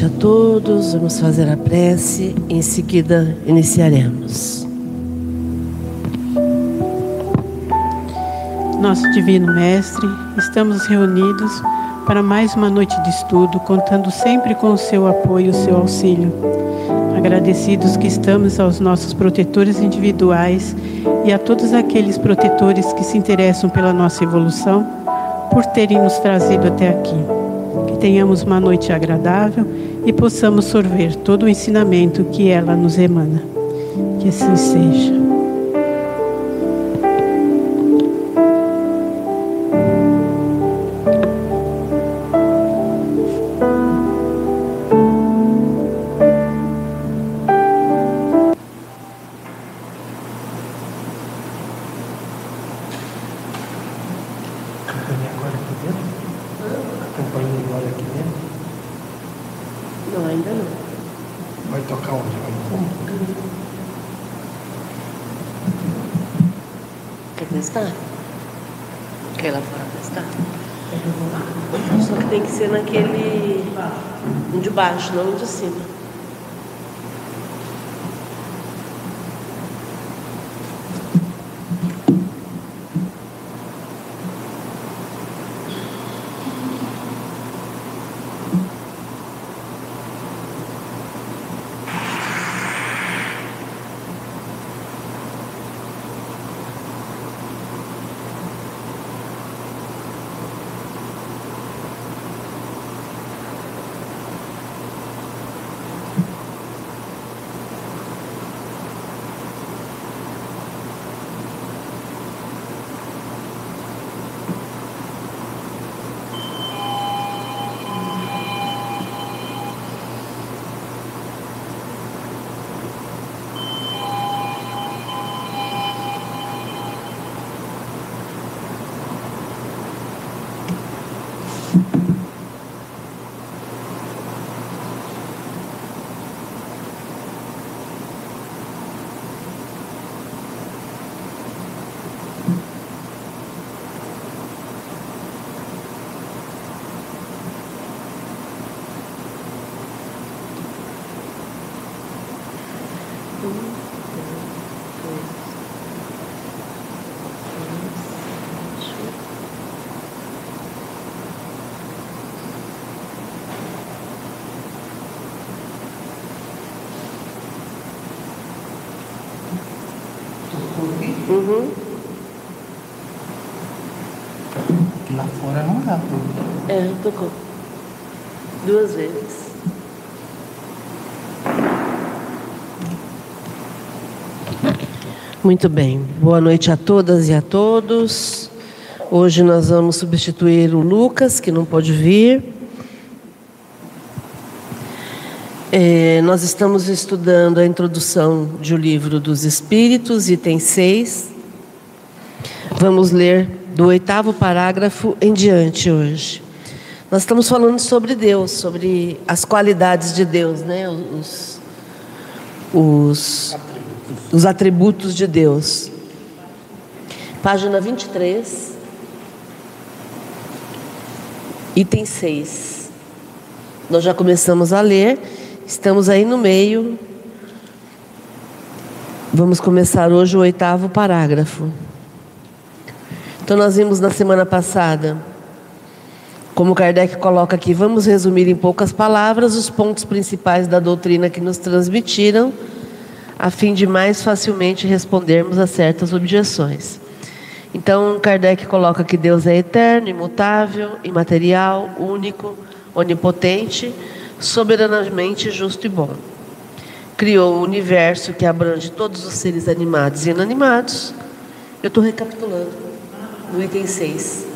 Noite a todos. Vamos fazer a prece. Em seguida, iniciaremos. Nosso Divino Mestre, estamos reunidos para mais uma noite de estudo, contando sempre com o seu apoio e o seu auxílio. Agradecidos que estamos aos nossos protetores individuais e a todos aqueles protetores que se interessam pela nossa evolução, por terem nos trazido até aqui. Tenhamos uma noite agradável e possamos sorver todo o ensinamento que ela nos emana. Que assim seja. Não de. Uhum. Lá fora não dá. É, tocou. Duas vezes. Muito bem. Boa noite a todas e a todos. Hoje nós vamos substituir o Lucas, que não pode vir. É, nós estamos estudando a introdução de O Livro dos Espíritos, item 6. Vamos ler do oitavo parágrafo em diante hoje. Nós estamos falando sobre Deus, sobre as qualidades de Deus, né? os, os, os atributos de Deus. Página 23, item 6. Nós já começamos a ler Estamos aí no meio. Vamos começar hoje o oitavo parágrafo. Então, nós vimos na semana passada, como Kardec coloca aqui, vamos resumir em poucas palavras os pontos principais da doutrina que nos transmitiram, a fim de mais facilmente respondermos a certas objeções. Então, Kardec coloca que Deus é eterno, imutável, imaterial, único, onipotente soberanamente justo e bom. Criou o universo que abrange todos os seres animados e inanimados. Eu estou recapitulando no item 6.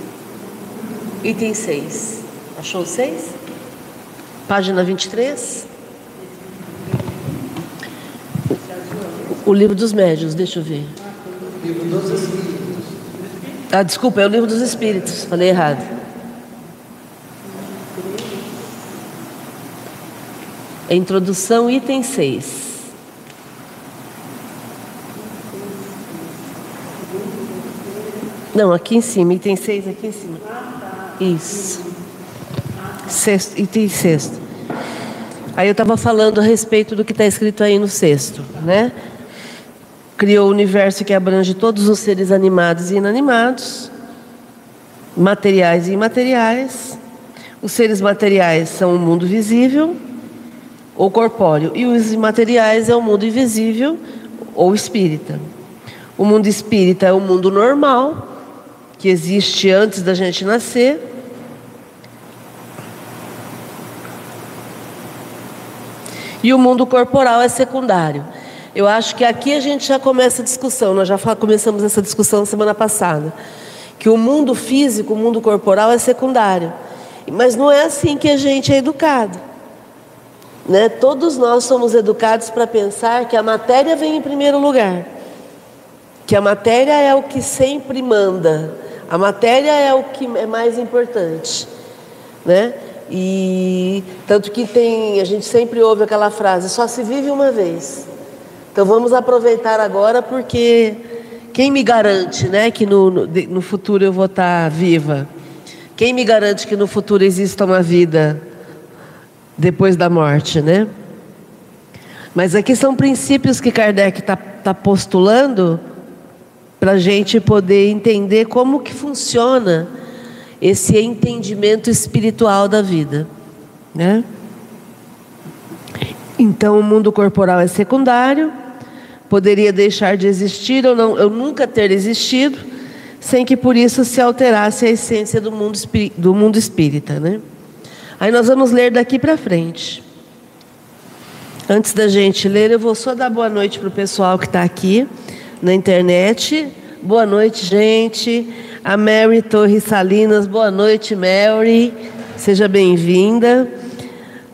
Item 6. Achou 6? Página 23. O, o livro dos médios, deixa eu ver. Livro dos Espíritos. Ah, desculpa, é o livro dos Espíritos, falei errado. Introdução, item 6. Não, aqui em cima, item 6 aqui em cima. Isso. Sexto, item sexto. Aí eu estava falando a respeito do que está escrito aí no sexto, né? Criou o universo que abrange todos os seres animados e inanimados, materiais e imateriais. Os seres materiais são o mundo visível ou corpóreo, e os imateriais é o mundo invisível ou espírita. O mundo espírita é o mundo normal, que existe antes da gente nascer. E o mundo corporal é secundário. Eu acho que aqui a gente já começa a discussão, nós já começamos essa discussão semana passada. Que o mundo físico, o mundo corporal é secundário. Mas não é assim que a gente é educado. Né? Todos nós somos educados para pensar que a matéria vem em primeiro lugar, que a matéria é o que sempre manda, a matéria é o que é mais importante, né? E tanto que tem, a gente sempre ouve aquela frase: só se vive uma vez. Então vamos aproveitar agora, porque quem me garante, né, que no, no, no futuro eu vou estar viva? Quem me garante que no futuro exista uma vida? Depois da morte, né? Mas aqui são princípios que Kardec está tá postulando para a gente poder entender como que funciona esse entendimento espiritual da vida, né? Então o mundo corporal é secundário, poderia deixar de existir ou não, eu nunca ter existido, sem que por isso se alterasse a essência do mundo, do mundo espírita, né? Aí nós vamos ler daqui para frente. Antes da gente ler, eu vou só dar boa noite para o pessoal que está aqui na internet. Boa noite, gente. A Mary Torres Salinas, boa noite, Mary. Seja bem-vinda.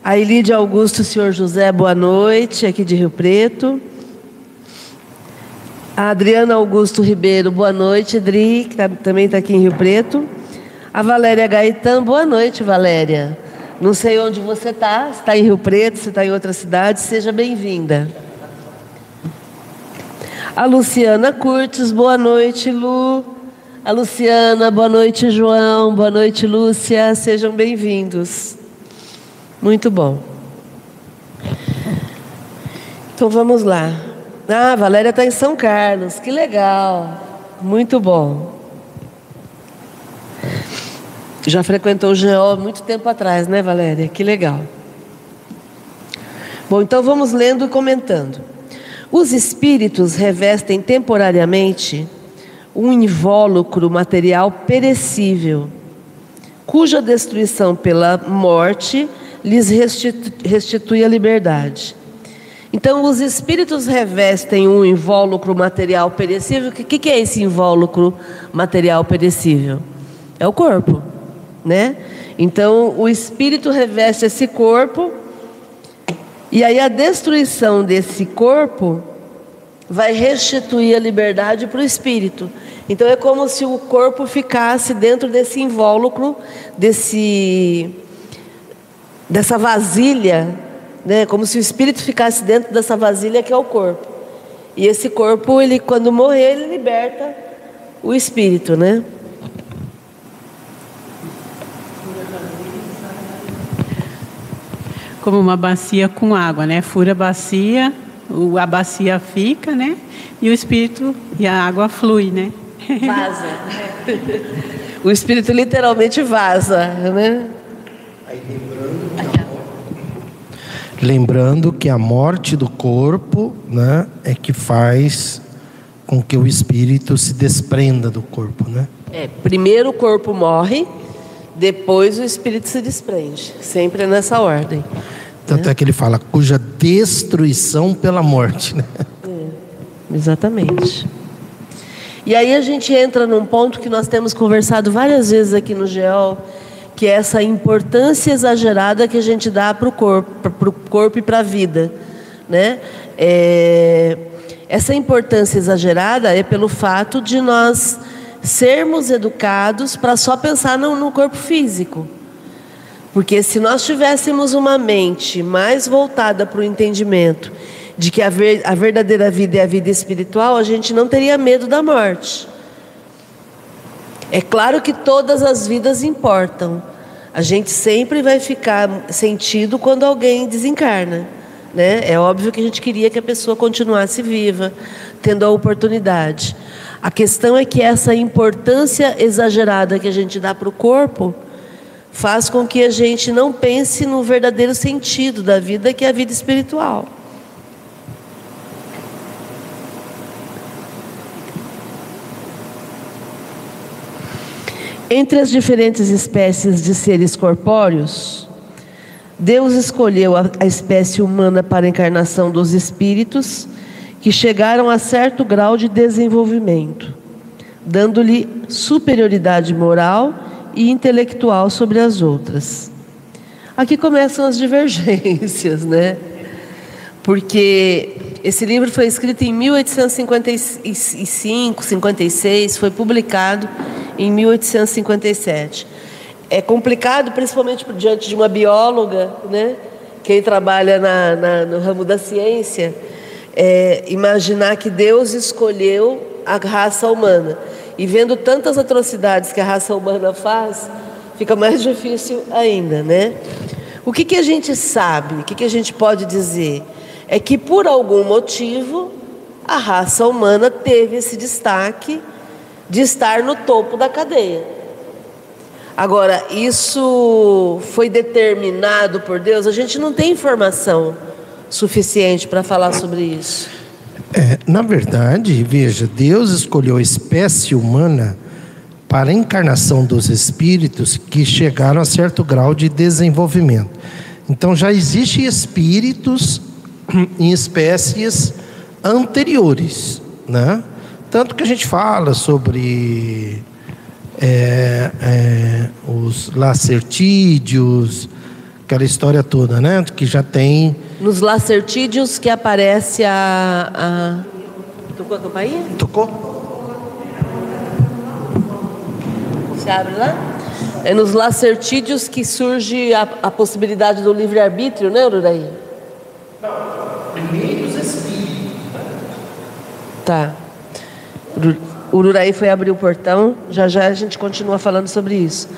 A Elide Augusto, senhor José, boa noite, aqui de Rio Preto. A Adriana Augusto Ribeiro, boa noite, Adri, que tá, também está aqui em Rio Preto. A Valéria Gaetan, boa noite, Valéria. Não sei onde você está, se está em Rio Preto, se está em outra cidade, seja bem-vinda. A Luciana Curtis, boa noite, Lu. A Luciana, boa noite, João. Boa noite, Lúcia. Sejam bem-vindos. Muito bom. Então vamos lá. Ah, a Valéria está em São Carlos, que legal. Muito bom. Já frequentou o GO muito tempo atrás, né, Valéria? Que legal. Bom, então vamos lendo e comentando. Os espíritos revestem temporariamente um invólucro material perecível, cuja destruição pela morte lhes restitui a liberdade. Então, os espíritos revestem um invólucro material perecível. O que, que é esse invólucro material perecível? É o corpo né? Então, o espírito reveste esse corpo, e aí a destruição desse corpo vai restituir a liberdade para o espírito. Então é como se o corpo ficasse dentro desse invólucro, desse dessa vasilha, né? Como se o espírito ficasse dentro dessa vasilha que é o corpo. E esse corpo, ele quando morrer, ele liberta o espírito, né? Como uma bacia com água, né? Fura a bacia, a bacia fica, né? E o espírito e a água flui, né? Vaza. o espírito literalmente vaza, né? Aí, lembrando, lembrando que a morte do corpo, né, é que faz com que o espírito se desprenda do corpo, né? É, primeiro o corpo morre, depois o espírito se desprende. Sempre nessa ordem. Tanto é, é que ele fala, cuja destruição pela morte. Né? É, exatamente. E aí a gente entra num ponto que nós temos conversado várias vezes aqui no GEOL, que é essa importância exagerada que a gente dá para o corpo, para o corpo e para a vida. Né? É, essa importância exagerada é pelo fato de nós sermos educados para só pensar no, no corpo físico. Porque se nós tivéssemos uma mente mais voltada para o entendimento de que a, ver, a verdadeira vida é a vida espiritual, a gente não teria medo da morte. É claro que todas as vidas importam, A gente sempre vai ficar sentido quando alguém desencarna. Né? É óbvio que a gente queria que a pessoa continuasse viva, tendo a oportunidade. A questão é que essa importância exagerada que a gente dá para o corpo faz com que a gente não pense no verdadeiro sentido da vida, que é a vida espiritual. Entre as diferentes espécies de seres corpóreos, Deus escolheu a, espécie humana para a encarnação dos espíritos que chegaram a certo grau de desenvolvimento, dando-lhe superioridade moral e intelectual sobre as outras. Aqui começam as divergências, né? Porque esse livro foi escrito em 1855, 56, foi publicado em 1857. É complicado, principalmente diante de uma bióloga, né? quem trabalha na, na, no ramo da ciência, é, imaginar que Deus escolheu a raça humana. E vendo tantas atrocidades que a raça humana faz, fica mais difícil ainda, né? O que, que a gente sabe, o que, que a gente pode dizer? É que por algum motivo a raça humana teve esse destaque de estar no topo da cadeia. Agora, isso foi determinado por Deus? A gente não tem informação suficiente para falar sobre isso. É, na verdade, veja, Deus escolheu a espécie humana para a encarnação dos espíritos que chegaram a certo grau de desenvolvimento. Então já existem espíritos em espécies anteriores, né? Tanto que a gente fala sobre é, é, os lacertídeos, aquela história toda, né? Que já tem. Nos lacertídeos que aparece a. a... Tocou a campainha? Tocou? Se abre lá? É nos lacertídeos que surge a, a possibilidade do livre-arbítrio, né, Ururaí? Não, primeiro os espíritos. Tá. O Ururaí foi abrir o portão, já já a gente continua falando sobre isso.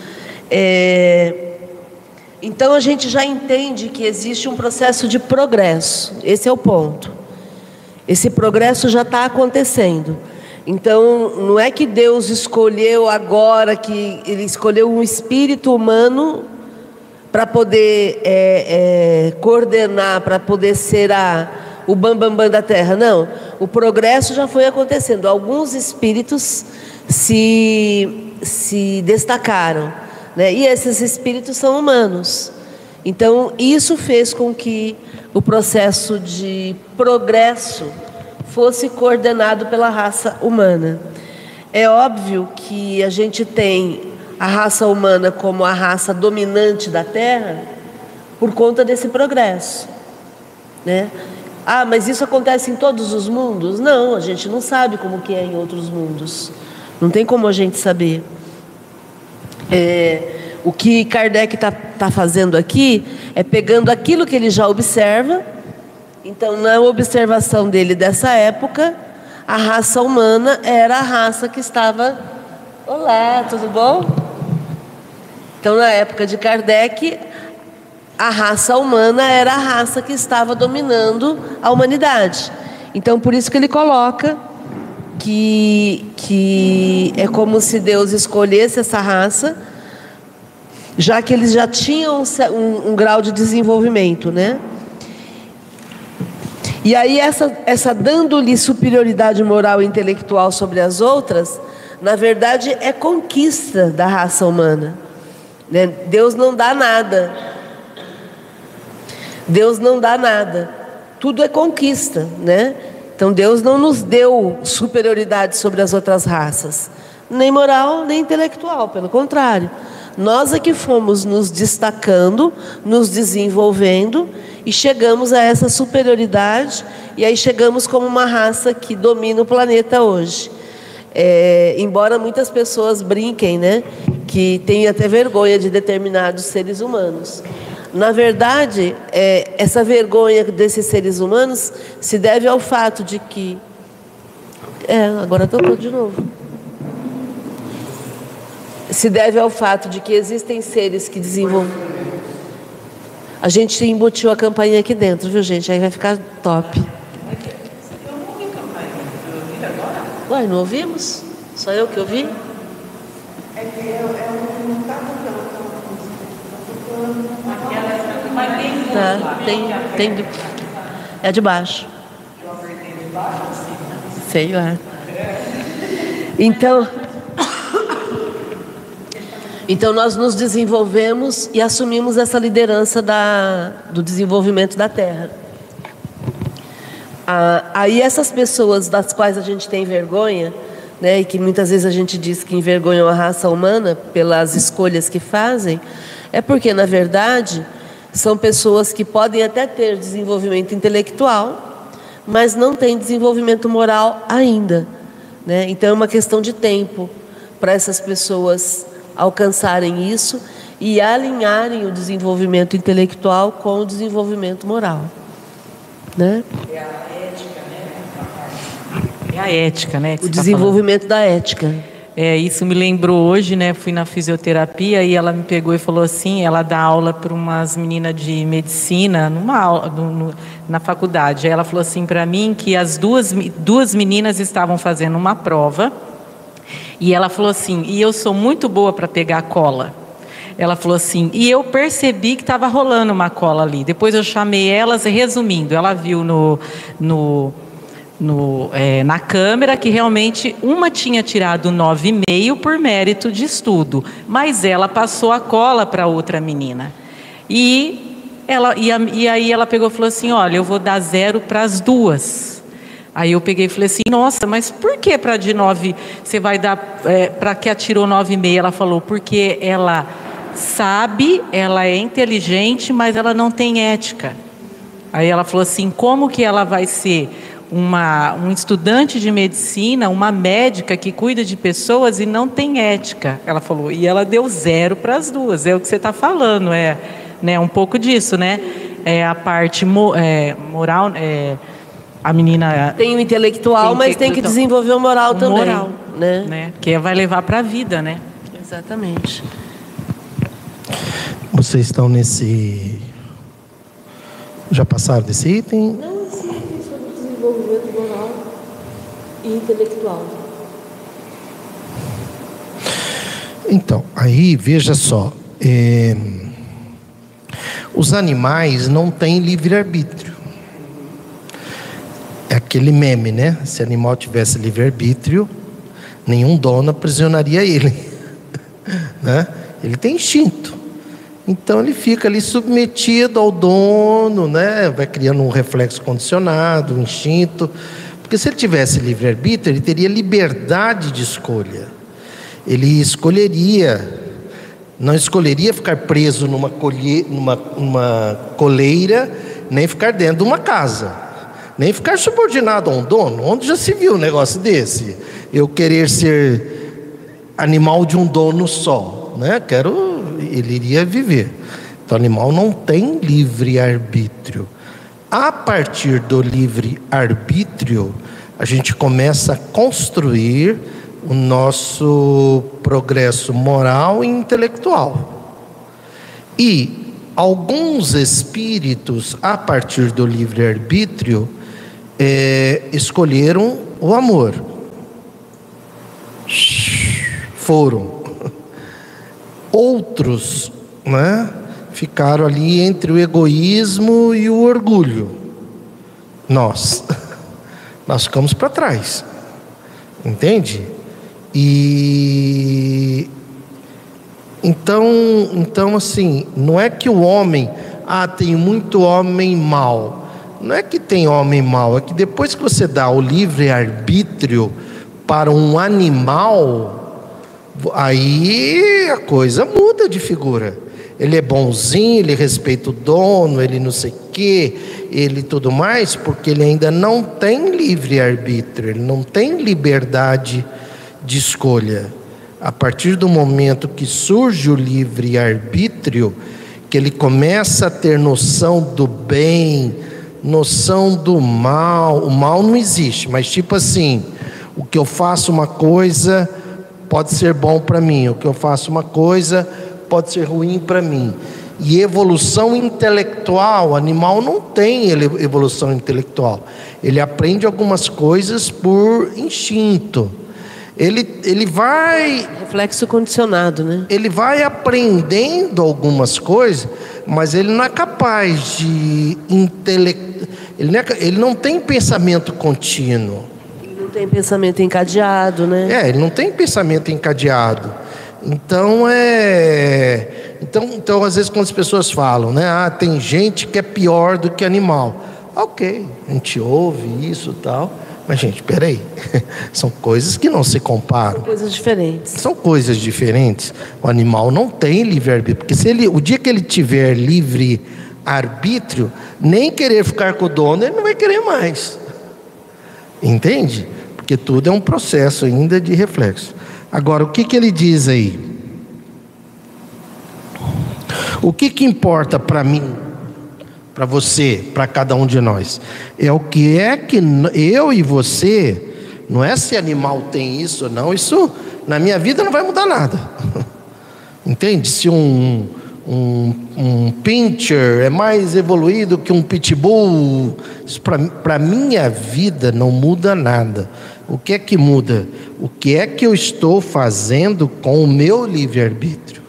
É... Então a gente já entende que existe um processo de progresso, esse é o ponto. Esse progresso já está acontecendo. Então não é que Deus escolheu agora, que Ele escolheu um espírito humano para poder é, é, coordenar, para poder ser a o bambambam bam, bam da terra. Não. O progresso já foi acontecendo. Alguns espíritos se, se destacaram. Né? E esses espíritos são humanos. Então, isso fez com que o processo de progresso fosse coordenado pela raça humana. É óbvio que a gente tem a raça humana como a raça dominante da Terra por conta desse progresso. Né? Ah, mas isso acontece em todos os mundos? Não, a gente não sabe como que é em outros mundos. Não tem como a gente saber. É, o que Kardec está tá fazendo aqui é pegando aquilo que ele já observa. Então, na observação dele dessa época, a raça humana era a raça que estava. Olá, tudo bom? Então, na época de Kardec, a raça humana era a raça que estava dominando a humanidade. Então, por isso que ele coloca que, que é como se Deus escolhesse essa raça, já que eles já tinham um, um, grau de desenvolvimento, né? E aí, essa, essa dando-lhe superioridade moral e intelectual sobre as outras, na verdade, é conquista da raça humana. Né? Deus não dá nada, Deus não dá nada. Tudo é conquista, né? Então Deus não nos deu superioridade sobre as outras raças, nem moral, nem intelectual, pelo contrário. Nós é que fomos nos destacando, nos desenvolvendo e chegamos a essa superioridade, e aí chegamos como uma raça que domina o planeta hoje. É, embora muitas pessoas brinquem, né, que tem até vergonha de determinados seres humanos. Na verdade, é, essa vergonha desses seres humanos se deve ao fato de que. É, agora tocou de novo. se deve ao fato de que existem seres que desenvolvem. A gente embutiu a campainha aqui dentro, viu, gente? Aí vai ficar top. Uai, não ouvimos? Só eu que ouvi? Tá, tem, tem. É de baixo. Sei lá. Então. Então nós nos desenvolvemos e assumimos essa liderança da, do desenvolvimento da Terra. Ah, aí essas pessoas das quais a gente tem vergonha, né, e que muitas vezes a gente diz que envergonham a raça humana pelas escolhas que fazem, é porque na verdade são pessoas que podem até ter desenvolvimento intelectual, mas não têm desenvolvimento moral ainda, né? Então é uma questão de tempo para essas pessoas alcançarem isso e alinharem o desenvolvimento intelectual com o desenvolvimento moral, né? É a ética, né? que O você tá desenvolvimento da ética. É, isso me lembrou hoje, né? Fui na fisioterapia e ela me pegou e falou assim: ela dá aula para umas meninas de medicina numa aula, no- na faculdade. Aí ela falou assim para mim que as duas, duas meninas estavam fazendo uma prova e ela falou assim: e eu sou muito boa para pegar cola. Ela falou assim, e eu percebi que estava rolando uma cola ali. Depois eu chamei elas, resumindo, ela viu no, no, no, é, na câmera que realmente uma tinha tirado 9,5 por mérito de estudo, mas ela passou a cola para outra menina. E, ela, e, a- e aí ela pegou e falou assim: Olha, eu vou dar zero para as duas. Aí eu peguei e falei assim: Nossa, mas por que para de 9 você vai dar para que atirou 9,5? Ela falou: Porque ela sabe, ela é inteligente, mas ela não tem ética. Aí ela falou assim: como que ela vai ser uma, um estudante de medicina, uma médica que cuida de pessoas e não tem ética? Ela falou, e ela deu zero para as duas, é o que você está falando, é né, um pouco disso, né? É a parte mo- é, moral, é, a menina. Tem o intelectual, Tem mas tem que desenvolver o moral também. moral, né? né? Que vai levar para a vida, né? Exatamente. Vocês estão nesse. Já passaram desse item? Não, o desenvolvimento moral e intelectual. Então, aí veja só. é, Os animais não têm livre-arbítrio. É aquele meme, né? Se animal tivesse livre-arbítrio, nenhum dono aprisionaria ele. né? Ele tem instinto. Então ele fica ali submetido ao dono, né? Vai criando um reflexo condicionado, um instinto. Porque se ele tivesse livre-arbítrio, ele teria liberdade de escolha. Ele escolheria, não escolheria ficar preso numa, colhe, numa, numa coleira, nem ficar dentro de uma casa, nem ficar subordinado a um dono. Onde já se viu um negócio desse? Eu querer ser animal de um dono só, né? Quero, ele iria viver. Então, o animal não tem livre arbítrio. A partir do livre arbítrio, a gente começa a construir o nosso progresso moral e intelectual. E alguns espíritos, a partir do livre arbítrio, eh, escolheram o amor. Foram. Outros, né, ficaram ali entre o egoísmo e o orgulho. Nós, nós ficamos para trás, entende? E então, então assim, não é que o homem, ah, tem muito homem mau. Não é que tem homem mau, é que depois que você dá o livre arbítrio para um animal, aí a coisa muda de figura. Ele é bonzinho, ele respeita o dono, ele não sei o quê, ele tudo mais, porque ele ainda não tem livre arbítrio, ele não tem liberdade de escolha. A partir do momento que surge o livre arbítrio, que ele começa a ter noção do bem, noção do mal. O mal não existe, mas tipo assim, o que eu faço uma coisa pode ser bom para mim. O que eu faço uma coisa pode ser ruim para mim. E evolução intelectual, animal não tem evolução intelectual. Ele aprende algumas coisas por instinto. Ele, ele vai. Reflexo condicionado, né? Ele vai aprendendo algumas coisas, mas ele não é capaz de intelectual. Ele, não é, ele não tem pensamento contínuo. Tem pensamento encadeado, né? É, ele não tem pensamento encadeado. Então é. Então, então às vezes quando as pessoas falam, né? Ah, tem gente que é pior do que animal. Ok, a gente ouve isso tal. Mas, gente, peraí. São coisas que não se comparam. São coisas diferentes. São coisas diferentes. O animal não tem livre-arbítrio. Porque se ele, o dia que ele tiver livre-arbítrio, nem querer ficar com o dono, ele não vai querer mais. Entende? Porque tudo é um processo ainda de reflexo. Agora, o que, que ele diz aí? O que, que importa para mim, para você, para cada um de nós? É o que é que eu e você, não é se animal tem isso ou não, isso na minha vida não vai mudar nada. Entende? Se um, um, um pincher é mais evoluído que um pitbull, para a minha vida não muda nada. O que é que muda? O que é que eu estou fazendo com o meu livre-arbítrio?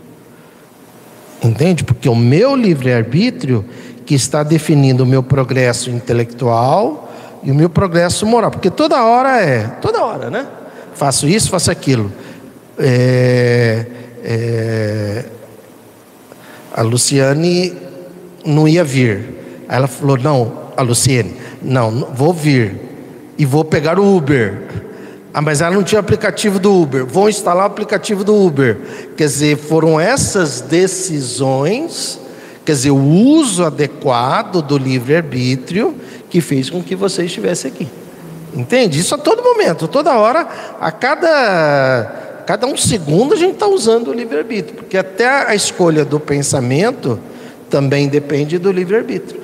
Entende? Porque o meu livre-arbítrio que está definindo o meu progresso intelectual e o meu progresso moral. Porque toda hora é, toda hora, né? Faço isso, faço aquilo. É, é, a Luciane não ia vir. Aí ela falou: Não, a Luciane, não, vou vir e vou pegar o Uber. Ah, mas ela não tinha aplicativo do Uber. Vou instalar o aplicativo do Uber. Quer dizer, foram essas decisões, quer dizer, o uso adequado do livre-arbítrio que fez com que você estivesse aqui. Entende? Isso a todo momento, toda hora, a cada, cada um segundo a gente está usando o livre-arbítrio, porque até a escolha do pensamento também depende do livre-arbítrio.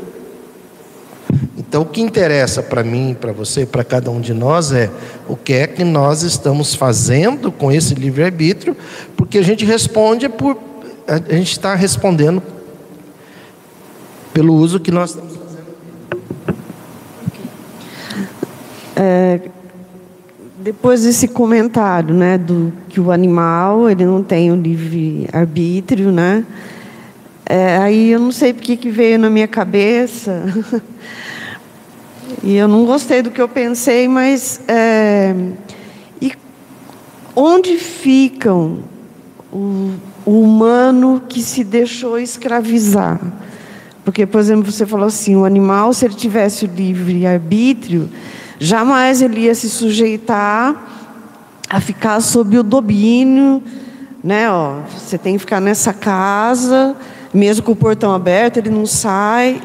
Então, o que interessa para mim, para você, para cada um de nós é o que é que nós estamos fazendo com esse livre-arbítrio, porque a gente responde por. A gente está respondendo pelo uso que nós estamos fazendo. É, depois desse comentário, né, do que o animal ele não tem o livre arbítrio, né? É, aí eu não sei porque que veio na minha cabeça E eu não gostei do que eu pensei, mas é, e onde ficam o, o humano que se deixou escravizar? Porque, por exemplo, você falou assim, o animal, se ele tivesse o livre arbítrio, jamais ele ia se sujeitar a ficar sob o domínio, né? Ó, você tem que ficar nessa casa, mesmo com o portão aberto, ele não sai.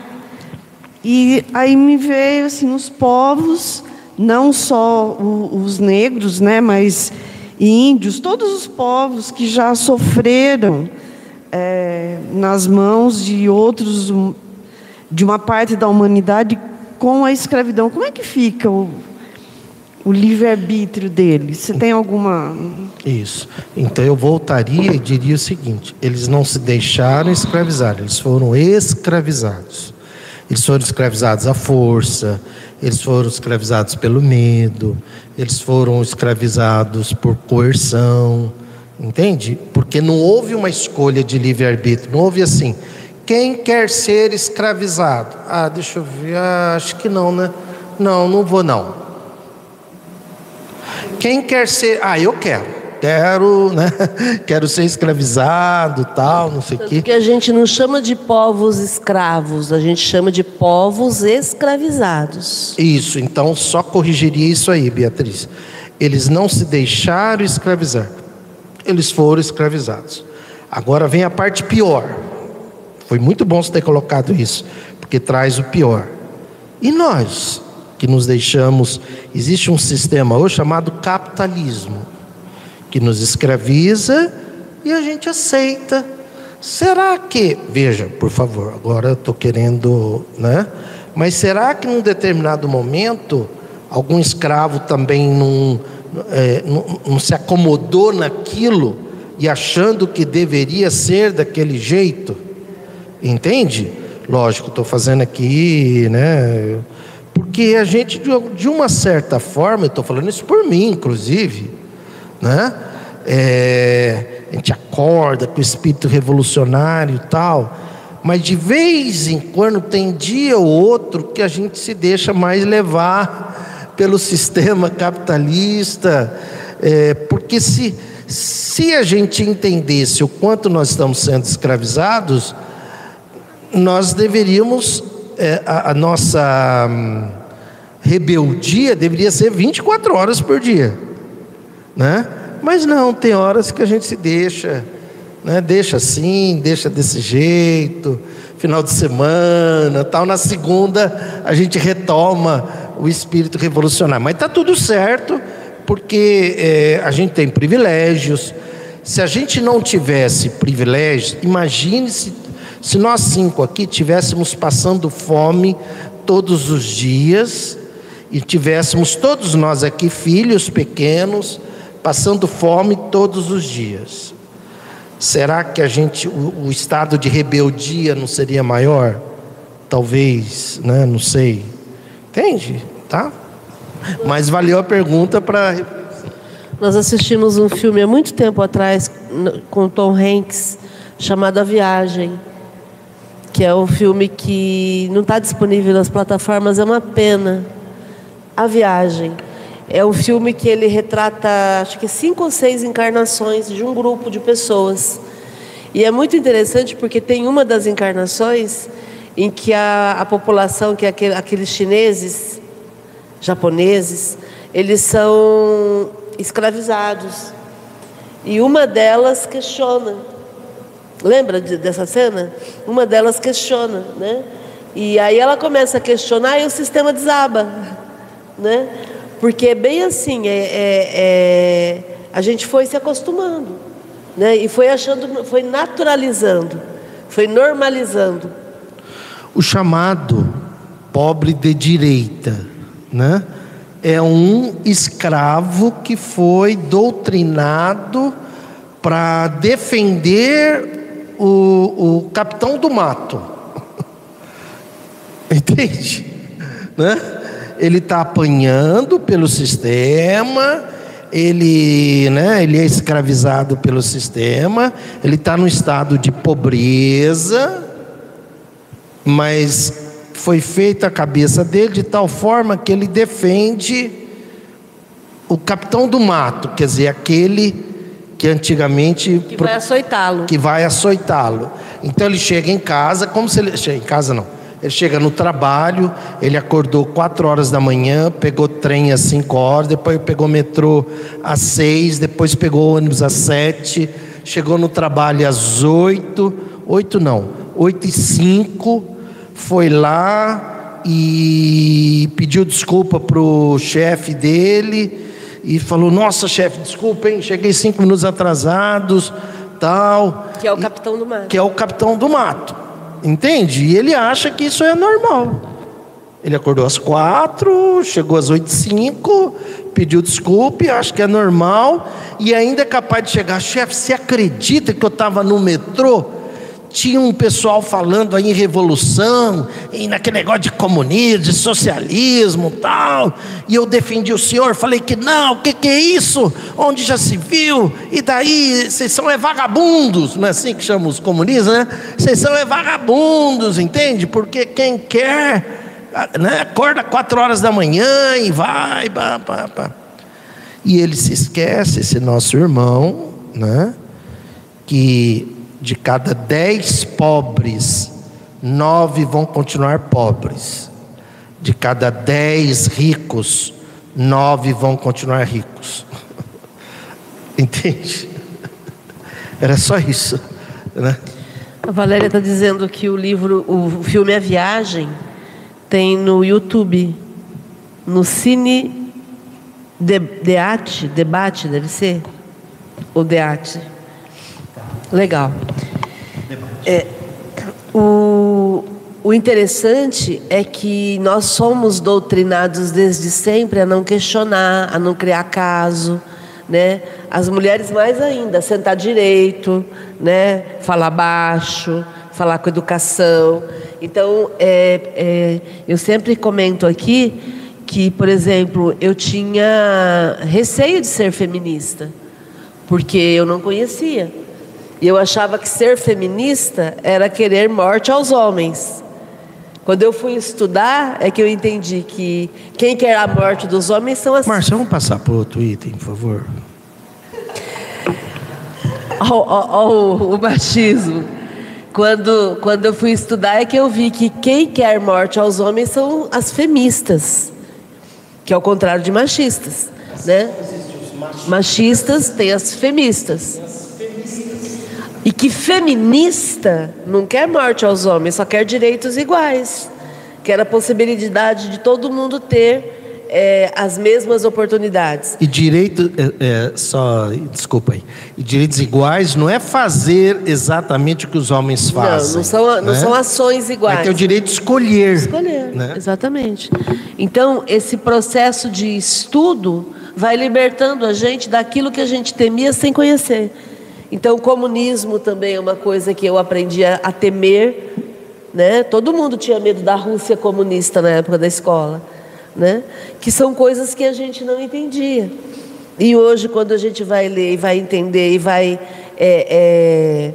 E aí me veio assim os povos, não só os negros, né, mas índios, todos os povos que já sofreram é, nas mãos de outros, de uma parte da humanidade com a escravidão. Como é que fica o, o livre-arbítrio deles? Você tem alguma. Isso. Então eu voltaria e diria o seguinte: eles não se deixaram escravizar, eles foram escravizados. Eles foram escravizados à força, eles foram escravizados pelo medo, eles foram escravizados por coerção, entende? Porque não houve uma escolha de livre-arbítrio, não houve assim. Quem quer ser escravizado? Ah, deixa eu ver, ah, acho que não, né? Não, não vou não. Quem quer ser? Ah, eu quero quero, né? Quero ser escravizado, tal, não sei o quê. Porque a gente não chama de povos escravos, a gente chama de povos escravizados. Isso, então só corrigiria isso aí, Beatriz. Eles não se deixaram escravizar. Eles foram escravizados. Agora vem a parte pior. Foi muito bom você ter colocado isso, porque traz o pior. E nós que nos deixamos, existe um sistema hoje chamado capitalismo que nos escraviza e a gente aceita. Será que, veja, por favor, agora estou querendo, né? Mas será que num determinado momento algum escravo também não, é, não, não se acomodou naquilo e achando que deveria ser daquele jeito. Entende? Lógico, estou fazendo aqui, né? Porque a gente, de uma certa forma, estou falando isso por mim, inclusive, né? É, a gente acorda com o espírito revolucionário e tal, mas de vez em quando tem dia ou outro que a gente se deixa mais levar pelo sistema capitalista, é, porque se, se a gente entendesse o quanto nós estamos sendo escravizados, nós deveríamos, é, a, a, nossa hum, rebeldia deveria ser 24 horas por dia, né? Mas não, tem horas que a gente se deixa, né? Deixa assim, deixa desse jeito, final de semana, tal. Na segunda a gente retoma o espírito revolucionário. Mas está tudo certo, porque é, a gente tem privilégios. Se a gente não tivesse privilégios, imagine se, se nós cinco aqui tivéssemos passando fome todos os dias e tivéssemos todos nós aqui filhos pequenos passando fome todos os dias. Será que a gente o, o estado de rebeldia não seria maior? Talvez, né? Não sei. Entende? Tá? Mas valeu a pergunta para Nós assistimos um filme há muito tempo atrás com Tom Hanks chamado A Viagem, que é um filme que não está disponível nas plataformas, é uma pena. A Viagem. É um filme que ele retrata, acho que cinco ou seis encarnações de um grupo de pessoas. E é muito interessante porque tem uma das encarnações em que a, a população, que é aquele, aqueles chineses, japoneses, eles são escravizados. E uma delas questiona. Lembra de, dessa cena? Uma delas questiona, né? E aí ela começa a questionar e o sistema desaba, né? Porque é bem assim, é, é, é, a gente foi se acostumando, né? E foi achando, foi naturalizando, foi normalizando. O chamado pobre de direita, né? É um escravo que foi doutrinado para defender o, o capitão do mato. Entende? Né? ele está apanhando pelo sistema, ele, né, ele é escravizado pelo sistema, ele está no estado de pobreza, mas foi feita a cabeça dele de tal forma que ele defende o capitão do mato, quer dizer, aquele que antigamente que vai açoitá-lo. Que vai açoitá-lo. Então ele chega em casa, como se ele chega em casa não. Ele chega no trabalho, ele acordou 4 horas da manhã, pegou trem às 5 horas, depois pegou metrô às 6, depois pegou ônibus às 7, chegou no trabalho às 8, 8 não, 8 e 5, foi lá e pediu desculpa pro chefe dele e falou: Nossa, chefe, desculpa, hein, cheguei cinco minutos atrasados, tal. Que é o capitão do mato. Que é o capitão do mato. Entende? E ele acha que isso é normal. Ele acordou às quatro, chegou às oito e cinco, pediu desculpa, acha que é normal, e ainda é capaz de chegar, chefe, você acredita que eu estava no metrô? Tinha um pessoal falando aí em revolução, e naquele negócio de comunismo, de socialismo tal, e eu defendi o senhor, falei que não, o que, que é isso? Onde já se viu? E daí, vocês são é vagabundos, não é assim que chamam os comunistas, né? Vocês são é vagabundos, entende? Porque quem quer, né, acorda quatro horas da manhã e vai, pá, pá, pá. E ele se esquece, esse nosso irmão, né? Que de cada dez pobres, nove vão continuar pobres. De cada dez ricos, nove vão continuar ricos. Entende? Era só isso, né? A Valéria está dizendo que o livro, o filme A Viagem, tem no YouTube, no Cine de, Debate, deve ser? O Deate. Legal. É, o, o interessante é que nós somos doutrinados desde sempre a não questionar, a não criar caso, né? As mulheres mais ainda, sentar direito, né? Falar baixo, falar com educação. Então, é, é, eu sempre comento aqui que, por exemplo, eu tinha receio de ser feminista, porque eu não conhecia. E eu achava que ser feminista era querer morte aos homens. Quando eu fui estudar, é que eu entendi que quem quer a morte dos homens são as. Márcia, vamos passar para outro item, por favor. o, o machismo. Quando, quando eu fui estudar, é que eu vi que quem quer morte aos homens são as feministas, que é o contrário de machistas. Né? Machistas tem as feministas. E que feminista não quer morte aos homens, só quer direitos iguais. Quer a possibilidade de todo mundo ter é, as mesmas oportunidades. E direito, é, é, só, desculpa aí, e direitos iguais não é fazer exatamente o que os homens fazem. Não, não são, não né? são ações iguais. É ter o direito de escolher. Escolher, né? exatamente. Então, esse processo de estudo vai libertando a gente daquilo que a gente temia sem conhecer. Então, o comunismo também é uma coisa que eu aprendi a, a temer. Né? Todo mundo tinha medo da Rússia comunista na época da escola. Né? Que são coisas que a gente não entendia. E hoje, quando a gente vai ler e vai entender e vai é, é,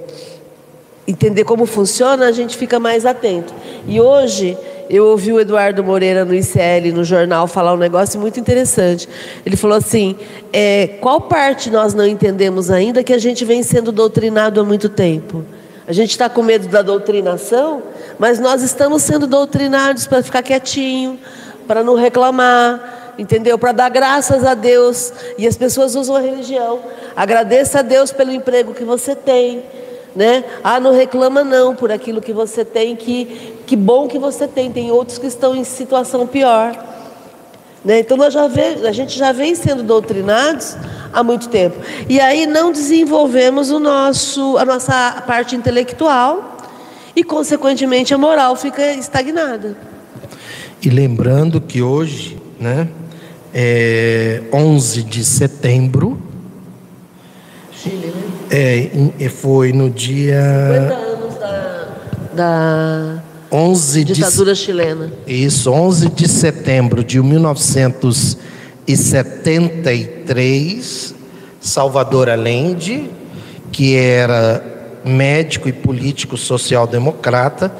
entender como funciona, a gente fica mais atento. E hoje eu ouvi o Eduardo Moreira no ICL, no jornal, falar um negócio muito interessante. Ele falou assim: é, qual parte nós não entendemos ainda que a gente vem sendo doutrinado há muito tempo? A gente está com medo da doutrinação, mas nós estamos sendo doutrinados para ficar quietinho, para não reclamar, entendeu? Para dar graças a Deus. E as pessoas usam a religião. Agradeça a Deus pelo emprego que você tem né? Ah, não reclama não por aquilo que você tem, que, que bom que você tem. Tem outros que estão em situação pior. Né? Então nós já vê, a gente já vem sendo doutrinados há muito tempo. E aí não desenvolvemos o nosso, a nossa parte intelectual e, consequentemente, a moral fica estagnada. E lembrando que hoje, né, é 11 de setembro, Chile, né? É, foi no dia. 50 anos da, da 11 ditadura de, chilena. Isso, 11 de setembro de 1973, Salvador Allende, que era médico e político social-democrata,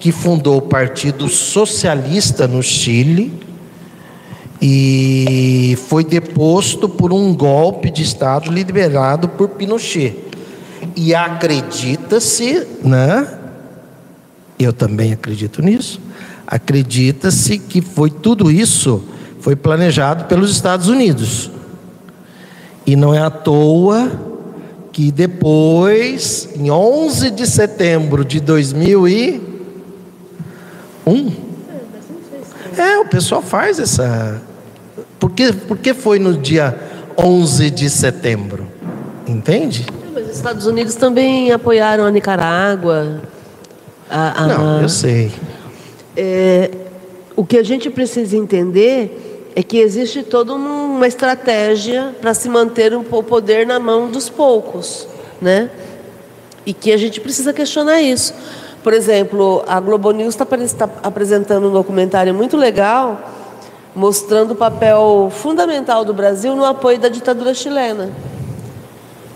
que fundou o Partido Socialista no Chile e foi deposto por um golpe de Estado liderado por Pinochet. E acredita-se, né? Eu também acredito nisso. Acredita-se que foi tudo isso foi planejado pelos Estados Unidos. E não é à toa que depois, em 11 de setembro de 2001, é, o pessoal faz essa por que, por que foi no dia 11 de setembro? Entende? Mas os Estados Unidos também apoiaram a Nicarágua. A, a, Não, eu sei. É, o que a gente precisa entender é que existe toda uma estratégia para se manter o poder na mão dos poucos, né? E que a gente precisa questionar isso. Por exemplo, a Globo News está tá apresentando um documentário muito legal mostrando o papel fundamental do Brasil no apoio da ditadura chilena,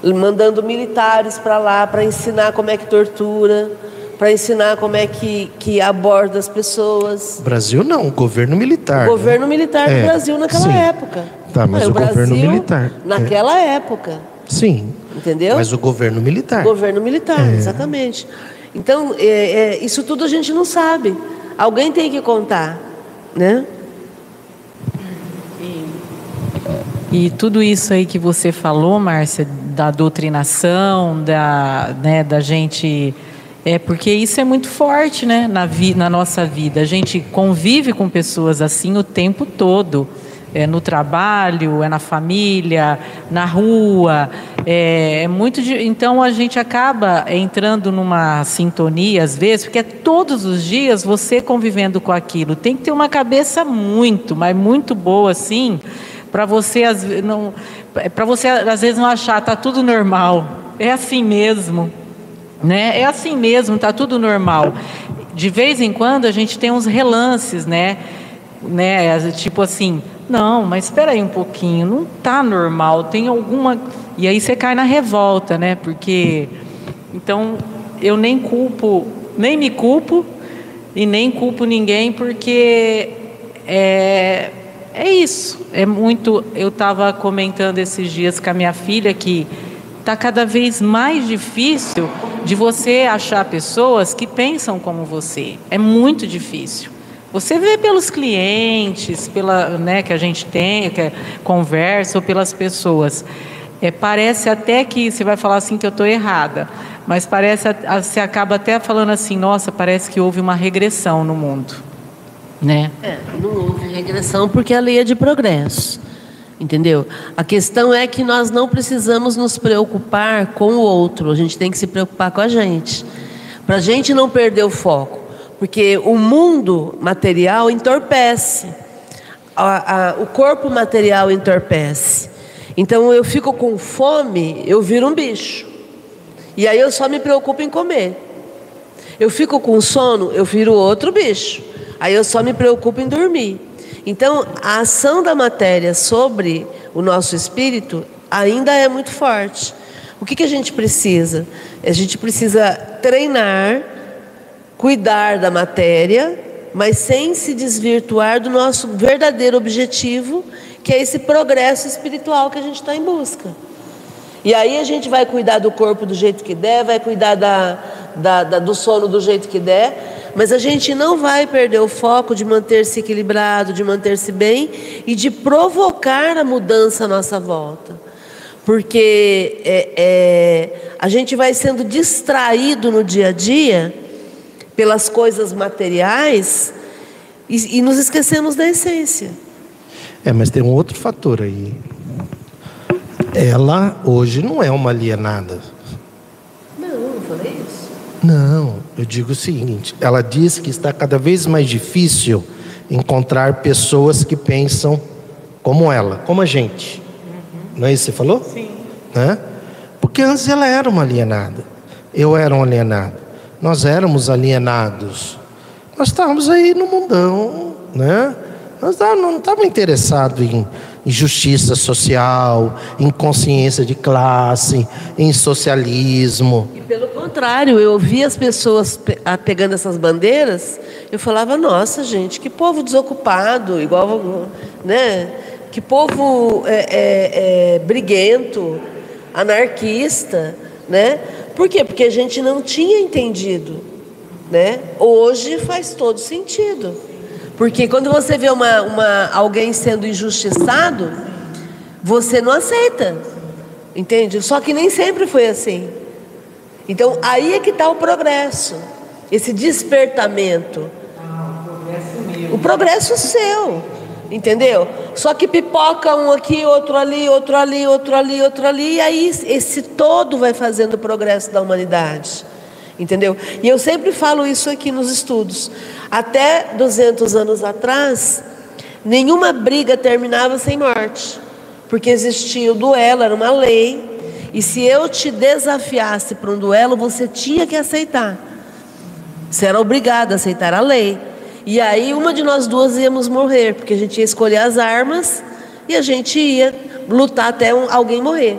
mandando militares para lá para ensinar como é que tortura, para ensinar como é que, que aborda as pessoas. Brasil não, governo militar. O governo né? militar do é, Brasil naquela sim. época. Tá, mas o, o Brasil, governo militar. Naquela é. época. Sim. Entendeu? Mas o governo militar. O governo militar, é. exatamente. Então, é, é, isso tudo a gente não sabe. Alguém tem que contar, né? E tudo isso aí que você falou, Márcia, da doutrinação, da, né, da gente. É porque isso é muito forte né, na, vi, na nossa vida. A gente convive com pessoas assim o tempo todo. É no trabalho, é na família, na rua. É, é muito de, então a gente acaba entrando numa sintonia às vezes, porque é todos os dias você convivendo com aquilo. Tem que ter uma cabeça muito, mas muito boa assim, para você às não para você às vezes não achar tá tudo normal. É assim mesmo. Né? É assim mesmo, tá tudo normal. De vez em quando a gente tem uns relances, né? né? Tipo assim, não, mas espera aí um pouquinho, não tá normal, tem alguma e aí você cai na revolta, né? Porque então eu nem culpo, nem me culpo e nem culpo ninguém porque é, é isso. É muito. Eu estava comentando esses dias com a minha filha que está cada vez mais difícil de você achar pessoas que pensam como você. É muito difícil. Você vê pelos clientes, pela, né, que a gente tem, que conversa, ou pelas pessoas. É, parece até que você vai falar assim que eu estou errada, mas parece você acaba até falando assim, nossa, parece que houve uma regressão no mundo, né? É, não houve regressão porque a lei é de progresso, entendeu? A questão é que nós não precisamos nos preocupar com o outro, a gente tem que se preocupar com a gente, para a gente não perder o foco, porque o mundo material entorpece, a, a, o corpo material entorpece. Então eu fico com fome, eu viro um bicho. E aí eu só me preocupo em comer. Eu fico com sono, eu viro outro bicho. Aí eu só me preocupo em dormir. Então a ação da matéria sobre o nosso espírito ainda é muito forte. O que, que a gente precisa? A gente precisa treinar, cuidar da matéria, mas sem se desvirtuar do nosso verdadeiro objetivo, que é esse progresso espiritual que a gente está em busca. E aí a gente vai cuidar do corpo do jeito que der, vai cuidar da, da, da, do sono do jeito que der, mas a gente não vai perder o foco de manter-se equilibrado, de manter-se bem e de provocar a mudança à nossa volta. Porque é, é, a gente vai sendo distraído no dia a dia pelas coisas materiais e, e nos esquecemos da essência. É, mas tem um outro fator aí. Ela hoje não é uma alienada. Não, não falei isso. Não, eu digo o seguinte: ela diz que está cada vez mais difícil encontrar pessoas que pensam como ela, como a gente. Uhum. Não é isso que você falou? Sim. Né? Porque antes ela era uma alienada. Eu era um alienado. Nós éramos alienados. Nós estávamos aí no mundão, né? Nós não estávamos interessados em, em justiça social, em consciência de classe, em socialismo. E pelo contrário, eu via as pessoas pegando essas bandeiras, eu falava, nossa gente, que povo desocupado, igual, né? Que povo é, é, é, briguento, anarquista, né? Por quê? Porque a gente não tinha entendido, né? Hoje faz todo sentido. Porque quando você vê uma, uma, alguém sendo injustiçado, você não aceita. Entende? Só que nem sempre foi assim. Então aí é que está o progresso, esse despertamento. o progresso seu, entendeu? Só que pipoca um aqui, outro ali, outro ali, outro ali, outro ali, e aí esse todo vai fazendo o progresso da humanidade. Entendeu? E eu sempre falo isso aqui nos estudos. Até 200 anos atrás, nenhuma briga terminava sem morte, porque existia o duelo, era uma lei. E se eu te desafiasse para um duelo, você tinha que aceitar. Você era obrigado a aceitar a lei. E aí uma de nós duas íamos morrer, porque a gente ia escolher as armas e a gente ia lutar até um, alguém morrer.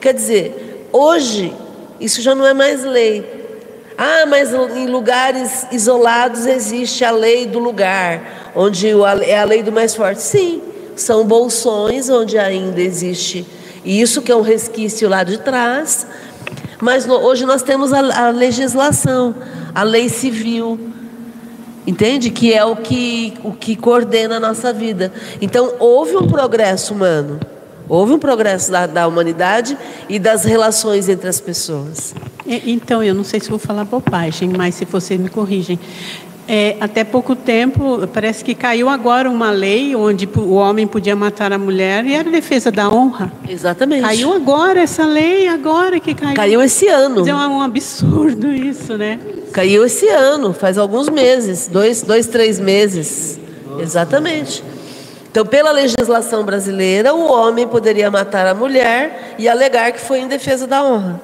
Quer dizer, hoje isso já não é mais lei. Ah, mas em lugares isolados existe a lei do lugar, onde é a lei do mais forte. Sim, são bolsões onde ainda existe isso, que é um resquício lá de trás. Mas hoje nós temos a, a legislação, a lei civil, entende? Que é o que, o que coordena a nossa vida. Então, houve um progresso humano. Houve um progresso da, da humanidade e das relações entre as pessoas. Então, eu não sei se vou falar bobagem, mas se vocês me corrigem. É, até pouco tempo, parece que caiu agora uma lei onde o homem podia matar a mulher e era defesa da honra. Exatamente. Caiu agora essa lei, agora que caiu. Caiu esse ano. É um absurdo isso, né? Caiu esse ano, faz alguns meses, dois, dois três meses. Exatamente. Então, pela legislação brasileira, o homem poderia matar a mulher e alegar que foi em defesa da honra.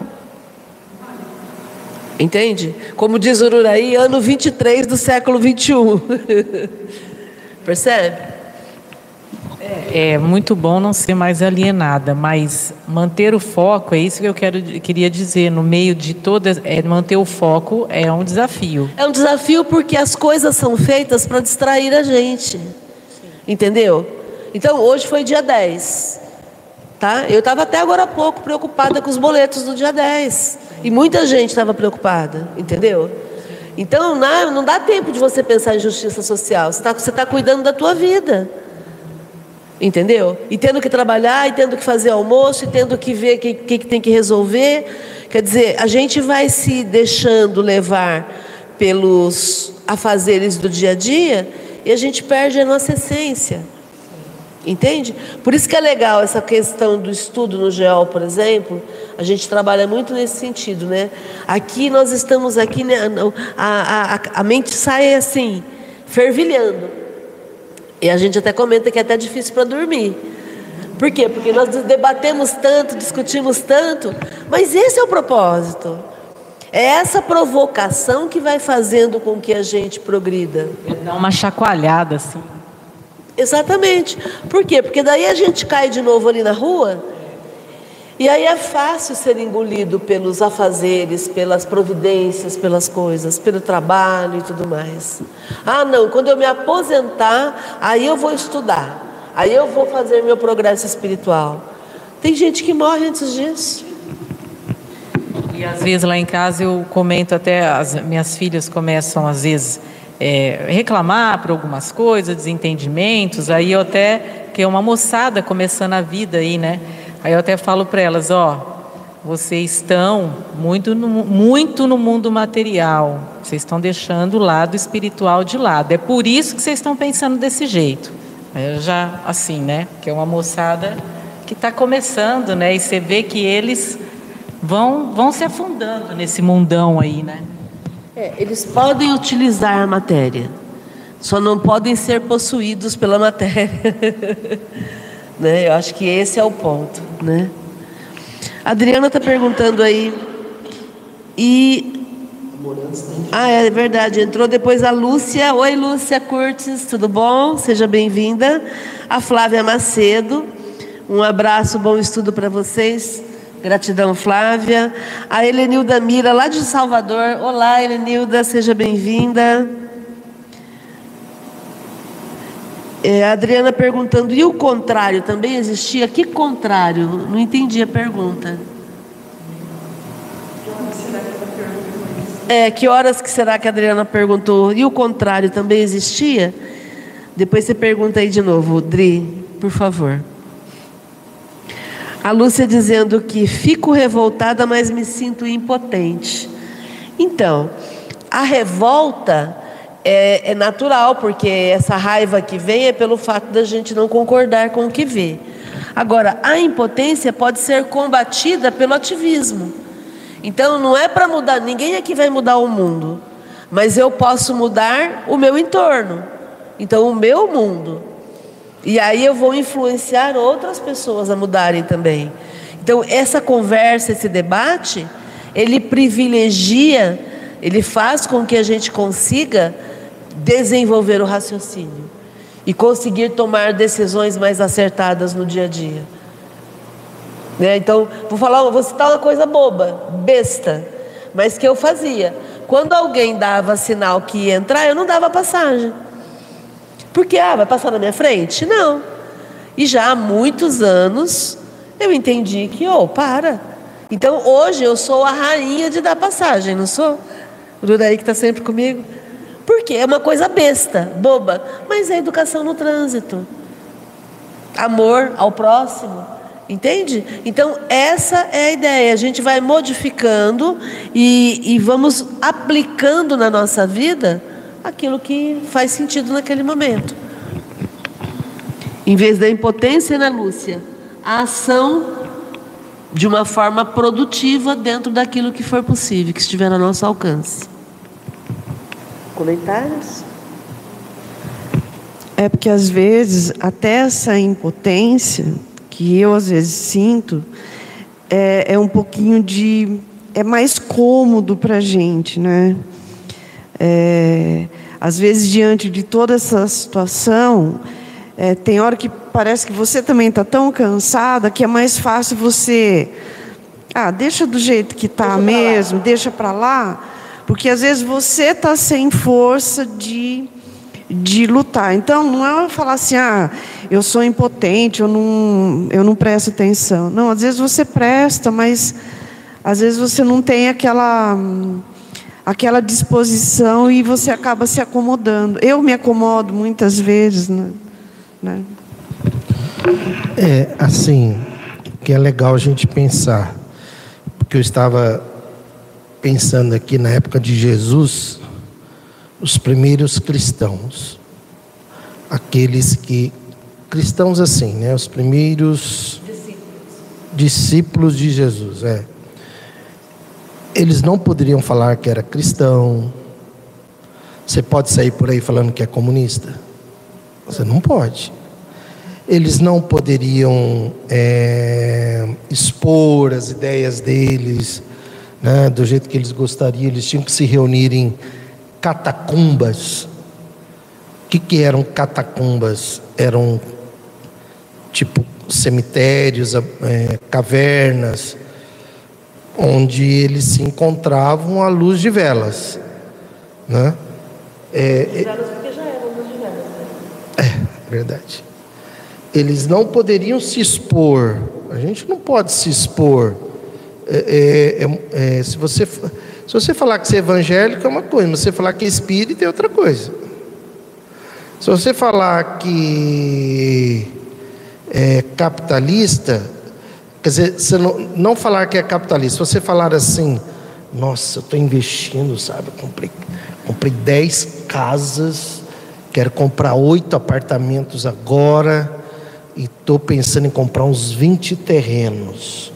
Entende? Como diz Ururaí, ano 23 do século 21. Percebe? É, é muito bom não ser mais alienada, mas manter o foco, é isso que eu quero, queria dizer, no meio de todas, é, manter o foco é um desafio. É um desafio porque as coisas são feitas para distrair a gente. Entendeu? Então, hoje foi dia 10. Tá? Eu estava até agora há pouco preocupada com os boletos do dia 10. E muita gente estava preocupada, entendeu? Então, não, não dá tempo de você pensar em justiça social. Você está você tá cuidando da tua vida. Entendeu? E tendo que trabalhar, e tendo que fazer almoço, e tendo que ver o que, que, que tem que resolver. Quer dizer, a gente vai se deixando levar pelos afazeres do dia a dia e a gente perde a nossa essência. Entende? Por isso que é legal essa questão do estudo no GEOL, por exemplo. A gente trabalha muito nesse sentido, né? Aqui nós estamos aqui, né, a, a, a mente sai assim, fervilhando. E a gente até comenta que é até difícil para dormir. Por quê? Porque nós debatemos tanto, discutimos tanto, mas esse é o propósito. É essa provocação que vai fazendo com que a gente progrida. Dá uma chacoalhada assim. Exatamente. Por quê? Porque daí a gente cai de novo ali na rua e aí é fácil ser engolido pelos afazeres, pelas providências, pelas coisas, pelo trabalho e tudo mais. Ah, não, quando eu me aposentar, aí eu vou estudar, aí eu vou fazer meu progresso espiritual. Tem gente que morre antes disso. E às vezes lá em casa eu comento até, as minhas filhas começam às vezes é, reclamar por algumas coisas, desentendimentos, aí eu até, que é uma moçada começando a vida aí, né? Aí eu até falo para elas, ó, vocês estão muito no, muito no mundo material, vocês estão deixando o lado espiritual de lado. É por isso que vocês estão pensando desse jeito. Eu já assim, né? Que é uma moçada que está começando, né? E você vê que eles vão vão se afundando nesse mundão aí, né? É, eles podem utilizar a matéria, só não podem ser possuídos pela matéria. né? Eu acho que esse é o ponto. Né? A Adriana está perguntando aí. E. Ah, é verdade. Entrou depois a Lúcia. Oi, Lúcia Curtis, tudo bom? Seja bem-vinda. A Flávia Macedo. Um abraço, bom estudo para vocês. Gratidão, Flávia. A Helenilda Mira, lá de Salvador. Olá, Helenilda, seja bem-vinda. É, a Adriana perguntando, e o contrário também existia? Que contrário? Não entendi a pergunta. É, que horas que será que a Adriana perguntou? E o contrário também existia? Depois você pergunta aí de novo, Dri, por favor. A Lúcia dizendo que fico revoltada, mas me sinto impotente. Então, a revolta é, é, natural, porque essa raiva que vem é pelo fato da gente não concordar com o que vê. Agora, a impotência pode ser combatida pelo ativismo. Então, não é para mudar, ninguém aqui vai mudar o mundo, mas eu posso mudar o meu entorno. Então, o meu mundo. E aí eu vou influenciar outras pessoas a mudarem também. Então, essa conversa, esse debate, ele privilegia, ele faz com que a gente consiga desenvolver o raciocínio e conseguir tomar decisões mais acertadas no dia a dia. Né? Então, vou falar, vou citar uma coisa boba, besta, mas que eu fazia. Quando alguém dava sinal que ia entrar, eu não dava passagem. Porque, ah, vai passar na minha frente? Não. E já há muitos anos eu entendi que, oh, para. Então hoje eu sou a rainha de dar passagem, não sou? O Duraí que está sempre comigo. Porque é uma coisa besta, boba, mas é educação no trânsito. Amor ao próximo. Entende? Então, essa é a ideia. A gente vai modificando e, e vamos aplicando na nossa vida aquilo que faz sentido naquele momento. Em vez da impotência, né, Lúcia? A ação de uma forma produtiva dentro daquilo que for possível, que estiver ao nosso alcance. Comentários? É porque às vezes até essa impotência que eu às vezes sinto é, é um pouquinho de é mais cômodo para a gente, né? É, às vezes diante de toda essa situação é, tem hora que parece que você também está tão cansada que é mais fácil você. Ah, deixa do jeito que está mesmo, deixa para lá, porque às vezes você está sem força de, de lutar. Então, não é falar assim, ah, eu sou impotente, eu não, eu não presto atenção. Não, às vezes você presta, mas às vezes você não tem aquela aquela disposição e você acaba se acomodando. Eu me acomodo muitas vezes, né? Né? É, assim, que é legal a gente pensar, porque eu estava pensando aqui na época de Jesus, os primeiros cristãos, aqueles que, cristãos assim, né, os primeiros discípulos, discípulos de Jesus, é. Eles não poderiam falar que era cristão. Você pode sair por aí falando que é comunista? Você não pode. Eles não poderiam é, expor as ideias deles né, do jeito que eles gostariam, eles tinham que se reunir em catacumbas. O que, que eram catacumbas? Eram tipo cemitérios, é, cavernas, onde eles se encontravam à luz de velas. Né? É, verdade. Eles não poderiam se expor. A gente não pode se expor. É, é, é, é se, você, se você falar que você é evangélico é uma coisa, mas você falar que é espírita é outra coisa. Se você falar que é capitalista, quer dizer, você não, não falar que é capitalista, se você falar assim, nossa, eu estou investindo, sabe? Eu comprei, comprei 10 casas Quero comprar oito apartamentos agora e estou pensando em comprar uns 20 terrenos.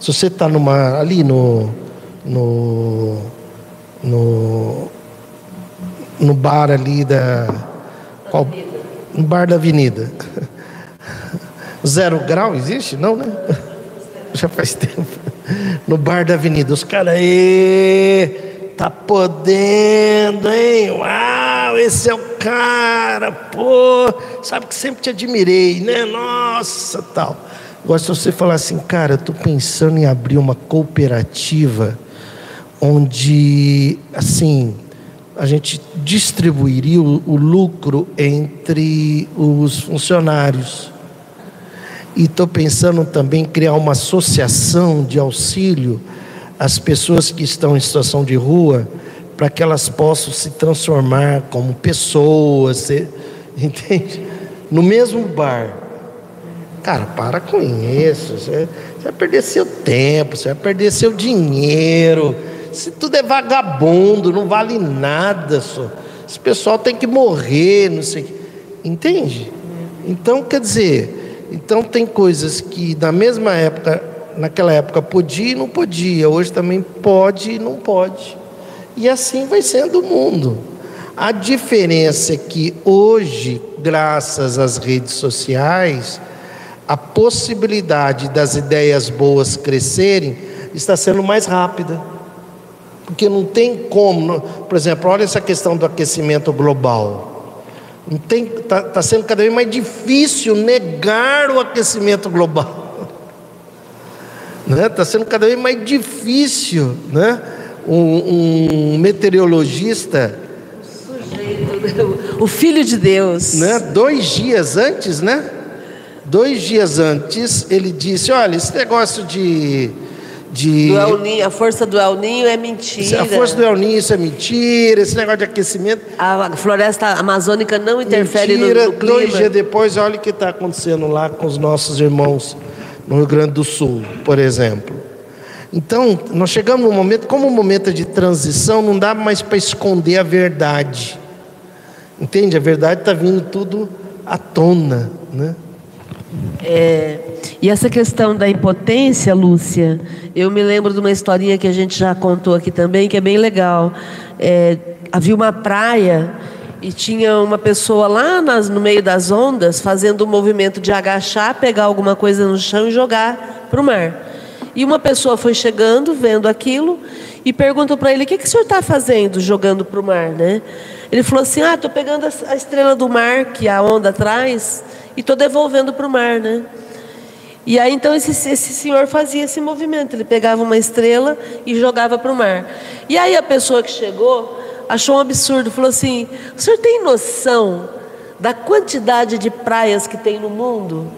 Se você está numa ali no no no no bar ali da qual, no bar da Avenida. Zero grau existe? Não, né? Já faz tempo. No bar da Avenida, os caras, tá podendo, hein? Uau, esse é o cara, pô, sabe que sempre te admirei, né? Nossa, tal. Gosto de você falar assim, cara, eu tô pensando em abrir uma cooperativa onde, assim, a gente distribuiria o, o lucro entre os funcionários. E estou pensando também em criar uma associação de auxílio às pessoas que estão em situação de rua para que elas possam se transformar como pessoas, entende? No mesmo bar. Cara, para com isso. Você vai perder seu tempo, você vai perder seu dinheiro. Se tudo é vagabundo, não vale nada. Só. Esse pessoal tem que morrer, não sei. Entende? Então, quer dizer, então tem coisas que na mesma época, naquela época podia e não podia, hoje também pode e não pode. E assim vai sendo o mundo. A diferença é que hoje, graças às redes sociais, a possibilidade das ideias boas crescerem está sendo mais rápida. Porque não tem como, por exemplo, olha essa questão do aquecimento global. Está tá sendo cada vez mais difícil negar o aquecimento global. Está né? Tá sendo cada vez mais difícil, né? um, um meteorologista. O filho de Deus. Né? Dois dias antes, né? Dois dias antes, ele disse: Olha, esse negócio de. De do El Ninho, a força do El Ninho é mentira. A força do El Ninho isso é mentira, esse negócio de aquecimento. A floresta amazônica não interfere mentira, no, no clima. Dois dias depois, olha o que está acontecendo lá com os nossos irmãos no Rio Grande do Sul, por exemplo. Então, nós chegamos num momento, como um momento de transição, não dá mais para esconder a verdade. Entende? A verdade está vindo tudo à tona, né? É, e essa questão da impotência, Lúcia, eu me lembro de uma historinha que a gente já contou aqui também, que é bem legal. É, havia uma praia e tinha uma pessoa lá nas, no meio das ondas fazendo o um movimento de agachar, pegar alguma coisa no chão e jogar para o mar. E uma pessoa foi chegando, vendo aquilo, e perguntou para ele: O que, que o senhor está fazendo jogando para o mar? Né? Ele falou assim: Ah, estou pegando a estrela do mar que a onda traz e estou devolvendo para o mar. Né? E aí então esse, esse senhor fazia esse movimento: ele pegava uma estrela e jogava para o mar. E aí a pessoa que chegou achou um absurdo, falou assim: O senhor tem noção da quantidade de praias que tem no mundo?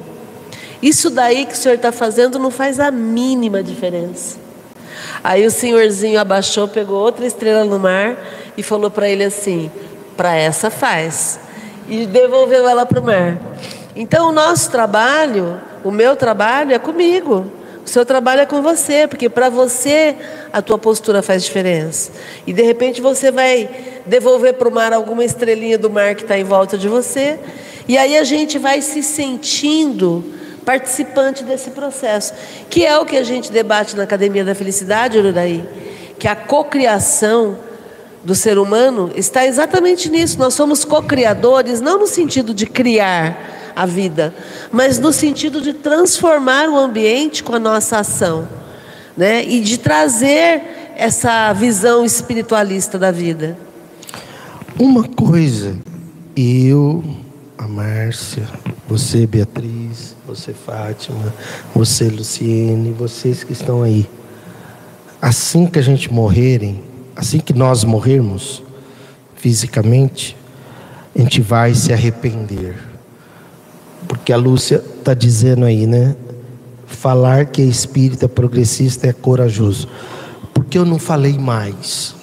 Isso daí que o senhor está fazendo não faz a mínima diferença. Aí o senhorzinho abaixou, pegou outra estrela no mar e falou para ele assim: para essa faz. E devolveu ela para o mar. Então o nosso trabalho, o meu trabalho é comigo. O seu trabalho é com você, porque para você a tua postura faz diferença. E de repente você vai devolver para o mar alguma estrelinha do mar que está em volta de você. E aí a gente vai se sentindo participante desse processo, que é o que a gente debate na Academia da Felicidade, Ururaí, que a cocriação do ser humano está exatamente nisso. Nós somos co-criadores, não no sentido de criar a vida, mas no sentido de transformar o ambiente com a nossa ação, né? E de trazer essa visão espiritualista da vida. Uma coisa, eu, a Márcia, você, Beatriz, você, Fátima, você, Luciene, vocês que estão aí. Assim que a gente morrerem, assim que nós morrermos fisicamente, a gente vai se arrepender. Porque a Lúcia está dizendo aí, né? Falar que é espírita progressista é corajoso. Porque eu não falei mais.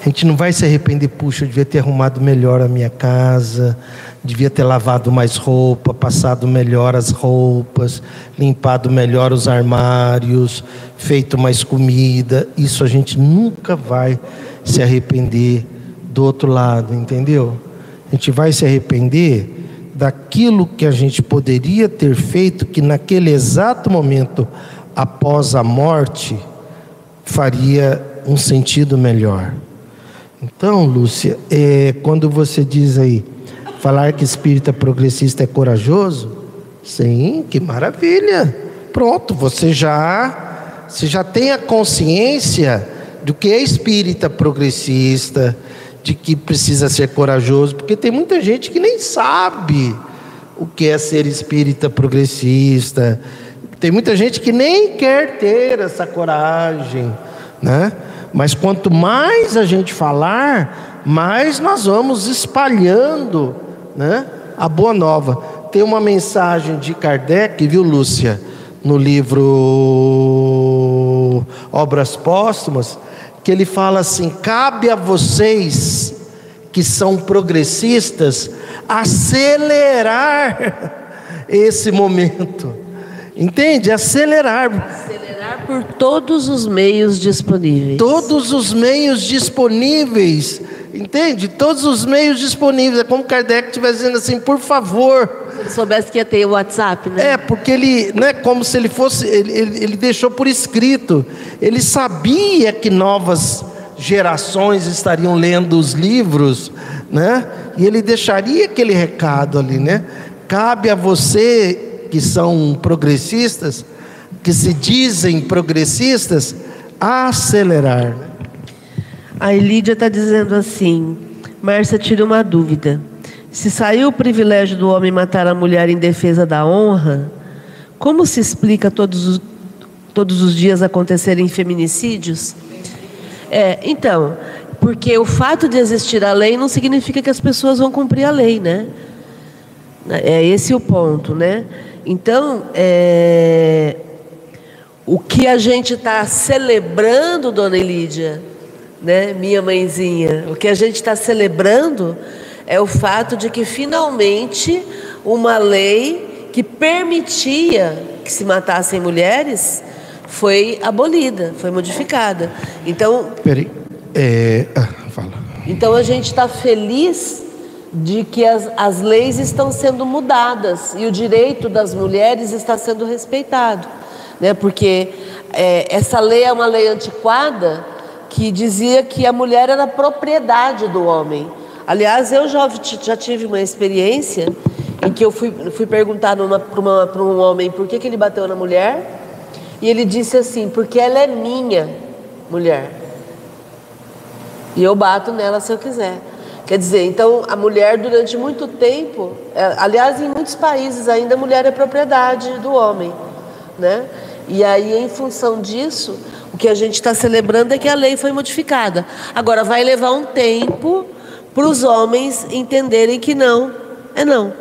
A gente não vai se arrepender, puxa, eu devia ter arrumado melhor a minha casa, devia ter lavado mais roupa, passado melhor as roupas, limpado melhor os armários, feito mais comida. Isso a gente nunca vai se arrepender do outro lado, entendeu? A gente vai se arrepender daquilo que a gente poderia ter feito, que naquele exato momento após a morte faria um sentido melhor. Então, Lúcia, é, quando você diz aí, falar que espírita progressista é corajoso, sim, que maravilha. Pronto, você já, você já tem a consciência do que é espírita progressista, de que precisa ser corajoso, porque tem muita gente que nem sabe o que é ser espírita progressista. Tem muita gente que nem quer ter essa coragem, né? Mas quanto mais a gente falar, mais nós vamos espalhando né, a boa nova. Tem uma mensagem de Kardec, viu, Lúcia, no livro Obras Póstumas, que ele fala assim: cabe a vocês que são progressistas acelerar esse momento. Entende? Acelerar. Acelerar por todos os meios disponíveis. Todos os meios disponíveis. Entende? Todos os meios disponíveis. É como Kardec estivesse dizendo assim, por favor. Se ele soubesse que ia ter o WhatsApp, né? É, porque ele, não é como se ele fosse, ele, ele, ele deixou por escrito. Ele sabia que novas gerações estariam lendo os livros, né? E ele deixaria aquele recado ali, né? Cabe a você que são progressistas, que se dizem progressistas, acelerar. A Elídia está dizendo assim: Márcia, tira uma dúvida. Se saiu o privilégio do homem matar a mulher em defesa da honra, como se explica todos os, todos os dias acontecerem feminicídios? É, então, porque o fato de existir a lei não significa que as pessoas vão cumprir a lei, né? É esse o ponto, né? Então, é, o que a gente está celebrando, dona Elídia, né, minha mãezinha, o que a gente está celebrando é o fato de que finalmente uma lei que permitia que se matassem mulheres foi abolida, foi modificada. Então. Peraí. É... Ah, fala. Então a gente está feliz de que as, as leis estão sendo mudadas e o direito das mulheres está sendo respeitado, né? Porque é, essa lei é uma lei antiquada que dizia que a mulher era propriedade do homem. Aliás, eu já, já tive uma experiência em que eu fui, fui perguntar para um homem por que, que ele bateu na mulher e ele disse assim: porque ela é minha mulher. E eu bato nela se eu quiser. Quer dizer, então a mulher durante muito tempo, é, aliás, em muitos países ainda a mulher é propriedade do homem, né? E aí, em função disso, o que a gente está celebrando é que a lei foi modificada. Agora, vai levar um tempo para os homens entenderem que não é não.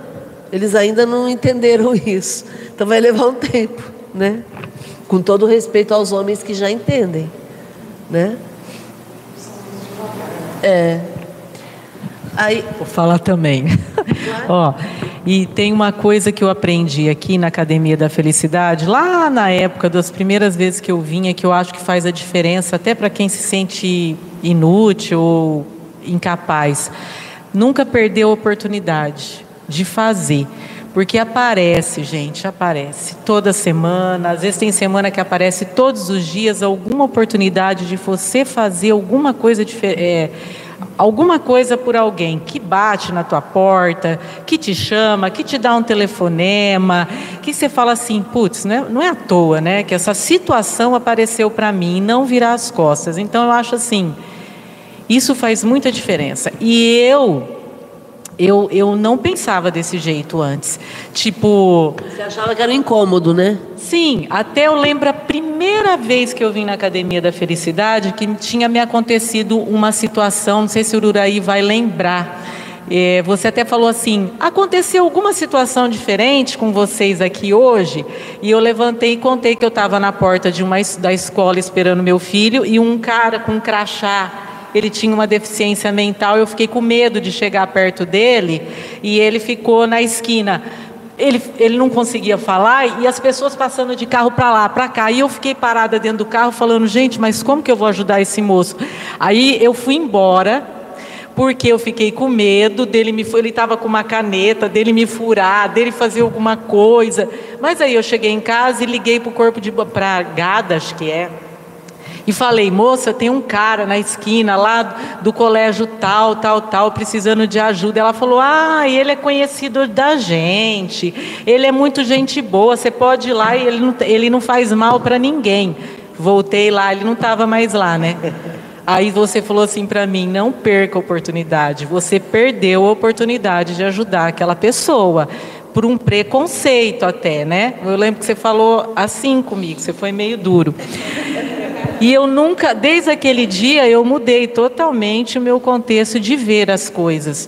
Eles ainda não entenderam isso. Então, vai levar um tempo, né? Com todo respeito aos homens que já entendem, né? É. Aí... Vou falar também. Ó, e tem uma coisa que eu aprendi aqui na Academia da Felicidade, lá na época das primeiras vezes que eu vinha, que eu acho que faz a diferença até para quem se sente inútil ou incapaz. Nunca perdeu a oportunidade de fazer. Porque aparece, gente, aparece toda semana, às vezes tem semana que aparece todos os dias alguma oportunidade de você fazer alguma coisa diferente. É, alguma coisa por alguém que bate na tua porta, que te chama, que te dá um telefonema, que você fala assim, putz, não é, não é à toa, né? Que essa situação apareceu para mim, não virar as costas. Então eu acho assim, isso faz muita diferença. E eu eu, eu não pensava desse jeito antes. Tipo. Você achava que era incômodo, né? Sim, até eu lembro a primeira vez que eu vim na Academia da Felicidade que tinha me acontecido uma situação, não sei se o Ururaí vai lembrar. É, você até falou assim: aconteceu alguma situação diferente com vocês aqui hoje? E eu levantei e contei que eu estava na porta de uma da escola esperando meu filho e um cara com um crachá ele tinha uma deficiência mental, eu fiquei com medo de chegar perto dele e ele ficou na esquina. Ele, ele não conseguia falar e as pessoas passando de carro para lá, para cá. E eu fiquei parada dentro do carro falando, gente, mas como que eu vou ajudar esse moço? Aí eu fui embora, porque eu fiquei com medo dele me ele estava com uma caneta, dele me furar, dele fazer alguma coisa. Mas aí eu cheguei em casa e liguei para o corpo de para Gada, acho que é e falei, moça, tem um cara na esquina lá do colégio tal, tal, tal, precisando de ajuda. Ela falou, ah, ele é conhecido da gente, ele é muito gente boa, você pode ir lá e ele não, ele não faz mal para ninguém. Voltei lá, ele não estava mais lá, né? Aí você falou assim para mim: não perca a oportunidade. Você perdeu a oportunidade de ajudar aquela pessoa por um preconceito até, né? Eu lembro que você falou assim comigo, você foi meio duro. E eu nunca, desde aquele dia, eu mudei totalmente o meu contexto de ver as coisas.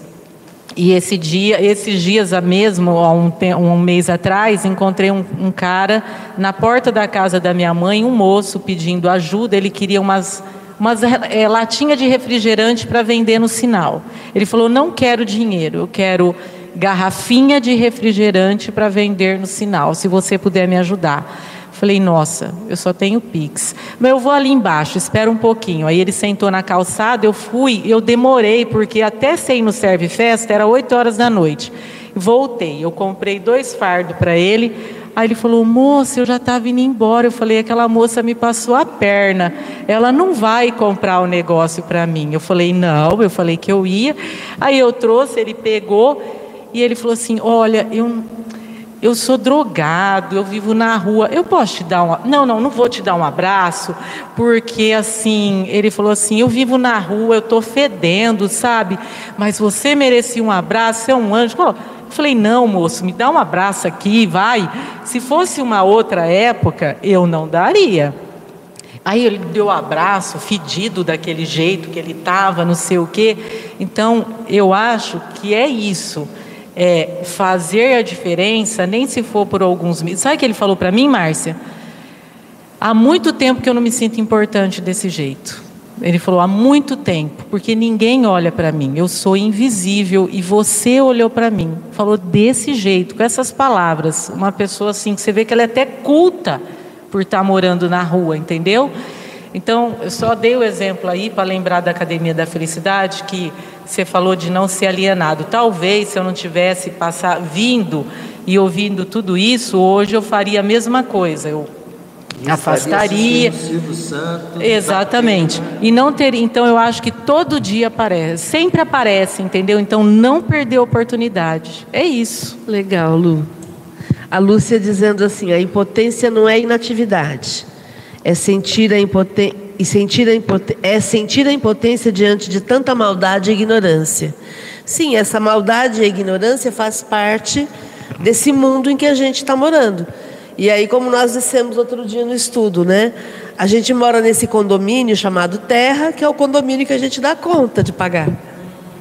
E esse dia, esses dias mesmo, há um, um mês atrás, encontrei um, um, cara na porta da casa da minha mãe, um moço pedindo ajuda. Ele queria umas, umas é, latinha de refrigerante para vender no sinal. Ele falou: não quero dinheiro, eu quero garrafinha de refrigerante para vender no sinal. Se você puder me ajudar. Falei, nossa, eu só tenho Pix. Mas eu vou ali embaixo, espera um pouquinho. Aí ele sentou na calçada, eu fui, eu demorei, porque até sair no Serve Festa era 8 horas da noite. Voltei, eu comprei dois fardos para ele. Aí ele falou, moça, eu já estava indo embora. Eu falei, aquela moça me passou a perna. Ela não vai comprar o negócio para mim. Eu falei, não, eu falei que eu ia. Aí eu trouxe, ele pegou e ele falou assim: olha, eu eu sou drogado, eu vivo na rua, eu posso te dar um. Não, não, não vou te dar um abraço, porque assim, ele falou assim: eu vivo na rua, eu estou fedendo, sabe? Mas você merecia um abraço, você é um anjo. Eu falei: não, moço, me dá um abraço aqui, vai. Se fosse uma outra época, eu não daria. Aí ele deu um abraço, fedido daquele jeito que ele estava, não sei o quê. Então, eu acho que é isso é, fazer a diferença, nem se for por alguns meses. Sabe o que ele falou para mim, Márcia? Há muito tempo que eu não me sinto importante desse jeito. Ele falou: há muito tempo, porque ninguém olha para mim, eu sou invisível e você olhou para mim. Falou desse jeito, com essas palavras. Uma pessoa assim, que você vê que ela é até culta por estar tá morando na rua, entendeu? Então, eu só dei o exemplo aí para lembrar da Academia da Felicidade, que você falou de não ser alienado. Talvez, se eu não tivesse passar, vindo e ouvindo tudo isso, hoje eu faria a mesma coisa. Eu afastaria. Exatamente. E não ter, então eu acho que todo dia aparece, sempre aparece, entendeu? Então não perder a oportunidade. É isso. Legal, Lu. A Lúcia dizendo assim: a impotência não é inatividade, é sentir a impotência. E sentir é sentir a impotência diante de tanta maldade e ignorância. Sim, essa maldade e ignorância faz parte desse mundo em que a gente está morando. E aí, como nós dissemos outro dia no estudo, né? A gente mora nesse condomínio chamado Terra, que é o condomínio que a gente dá conta de pagar.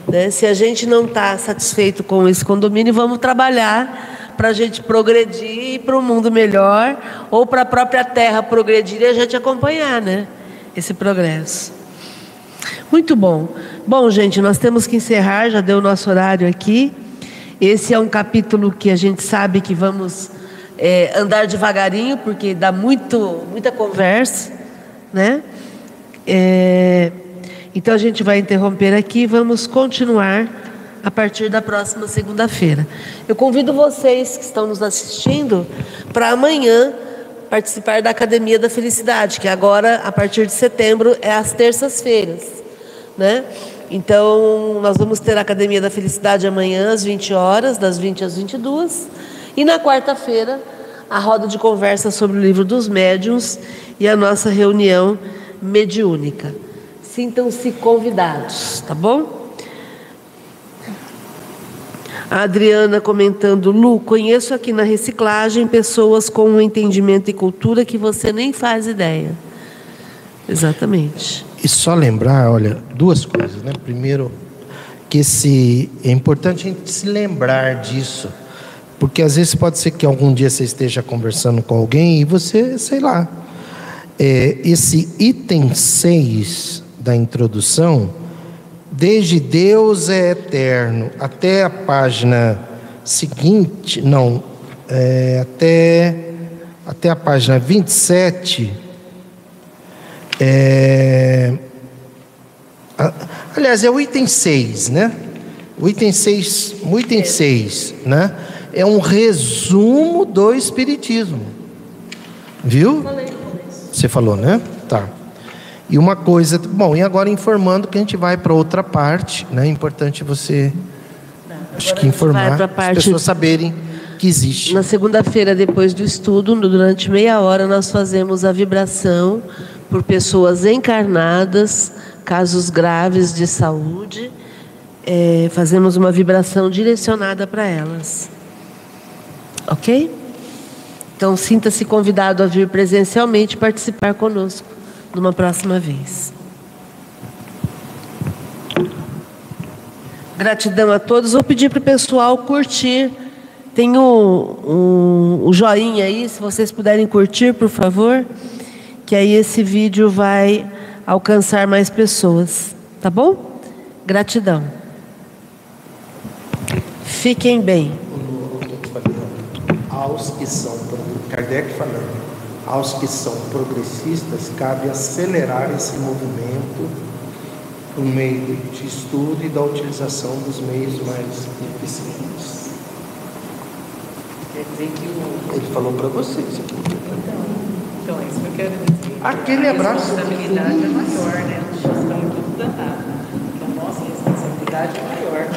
Né? Se a gente não está satisfeito com esse condomínio, vamos trabalhar para a gente progredir para um mundo melhor, ou para a própria Terra progredir e a gente acompanhar, né? Esse progresso. Muito bom. Bom, gente, nós temos que encerrar, já deu o nosso horário aqui. Esse é um capítulo que a gente sabe que vamos é, andar devagarinho, porque dá muito, muita conversa, né? É, então a gente vai interromper aqui e vamos continuar a partir da próxima segunda-feira. Eu convido vocês que estão nos assistindo para amanhã participar da Academia da Felicidade, que agora, a partir de setembro, é às terças-feiras, né? Então, nós vamos ter a Academia da Felicidade amanhã às 20 horas, das 20 às 22. E na quarta-feira, a roda de conversa sobre o livro dos médiuns e a nossa reunião mediúnica. Sintam-se convidados, tá bom? A Adriana comentando, Lu, conheço aqui na reciclagem pessoas com um entendimento e cultura que você nem faz ideia. Exatamente. E só lembrar, olha, duas coisas, né? Primeiro, que esse é importante a gente se lembrar disso, porque às vezes pode ser que algum dia você esteja conversando com alguém e você, sei lá, é, esse item 6 da introdução, desde Deus é eterno até a página seguinte, não, é, até, até a página 27, é, aliás, é o item 6, né? O item 6, o item 6, né? É um resumo do Espiritismo. Viu? Você falou, né? Tá. E uma coisa, bom, e agora informando que a gente vai para outra parte, né? É importante você, acho que informar, as pessoas saberem que existe. Na segunda-feira, depois do estudo, durante meia hora, nós fazemos a vibração por pessoas encarnadas, casos graves de saúde, é, fazemos uma vibração direcionada para elas. Ok? Então, sinta-se convidado a vir presencialmente participar conosco numa próxima vez. Gratidão a todos. Vou pedir para o pessoal curtir. Tem um, um, um joinha aí, se vocês puderem curtir, por favor que aí esse vídeo vai alcançar mais pessoas, tá bom? Gratidão. Fiquem bem. Aos que são, Kardec falando, aos que são progressistas, cabe acelerar esse movimento por meio de estudo e da utilização dos meios mais eficientes. Quer dizer que o... Ele falou para vocês. Então, então, é isso que eu quero dizer. Aquele abraço. A responsabilidade é maior, né? Nós estamos tudo danado. Então, nossa responsabilidade é maior.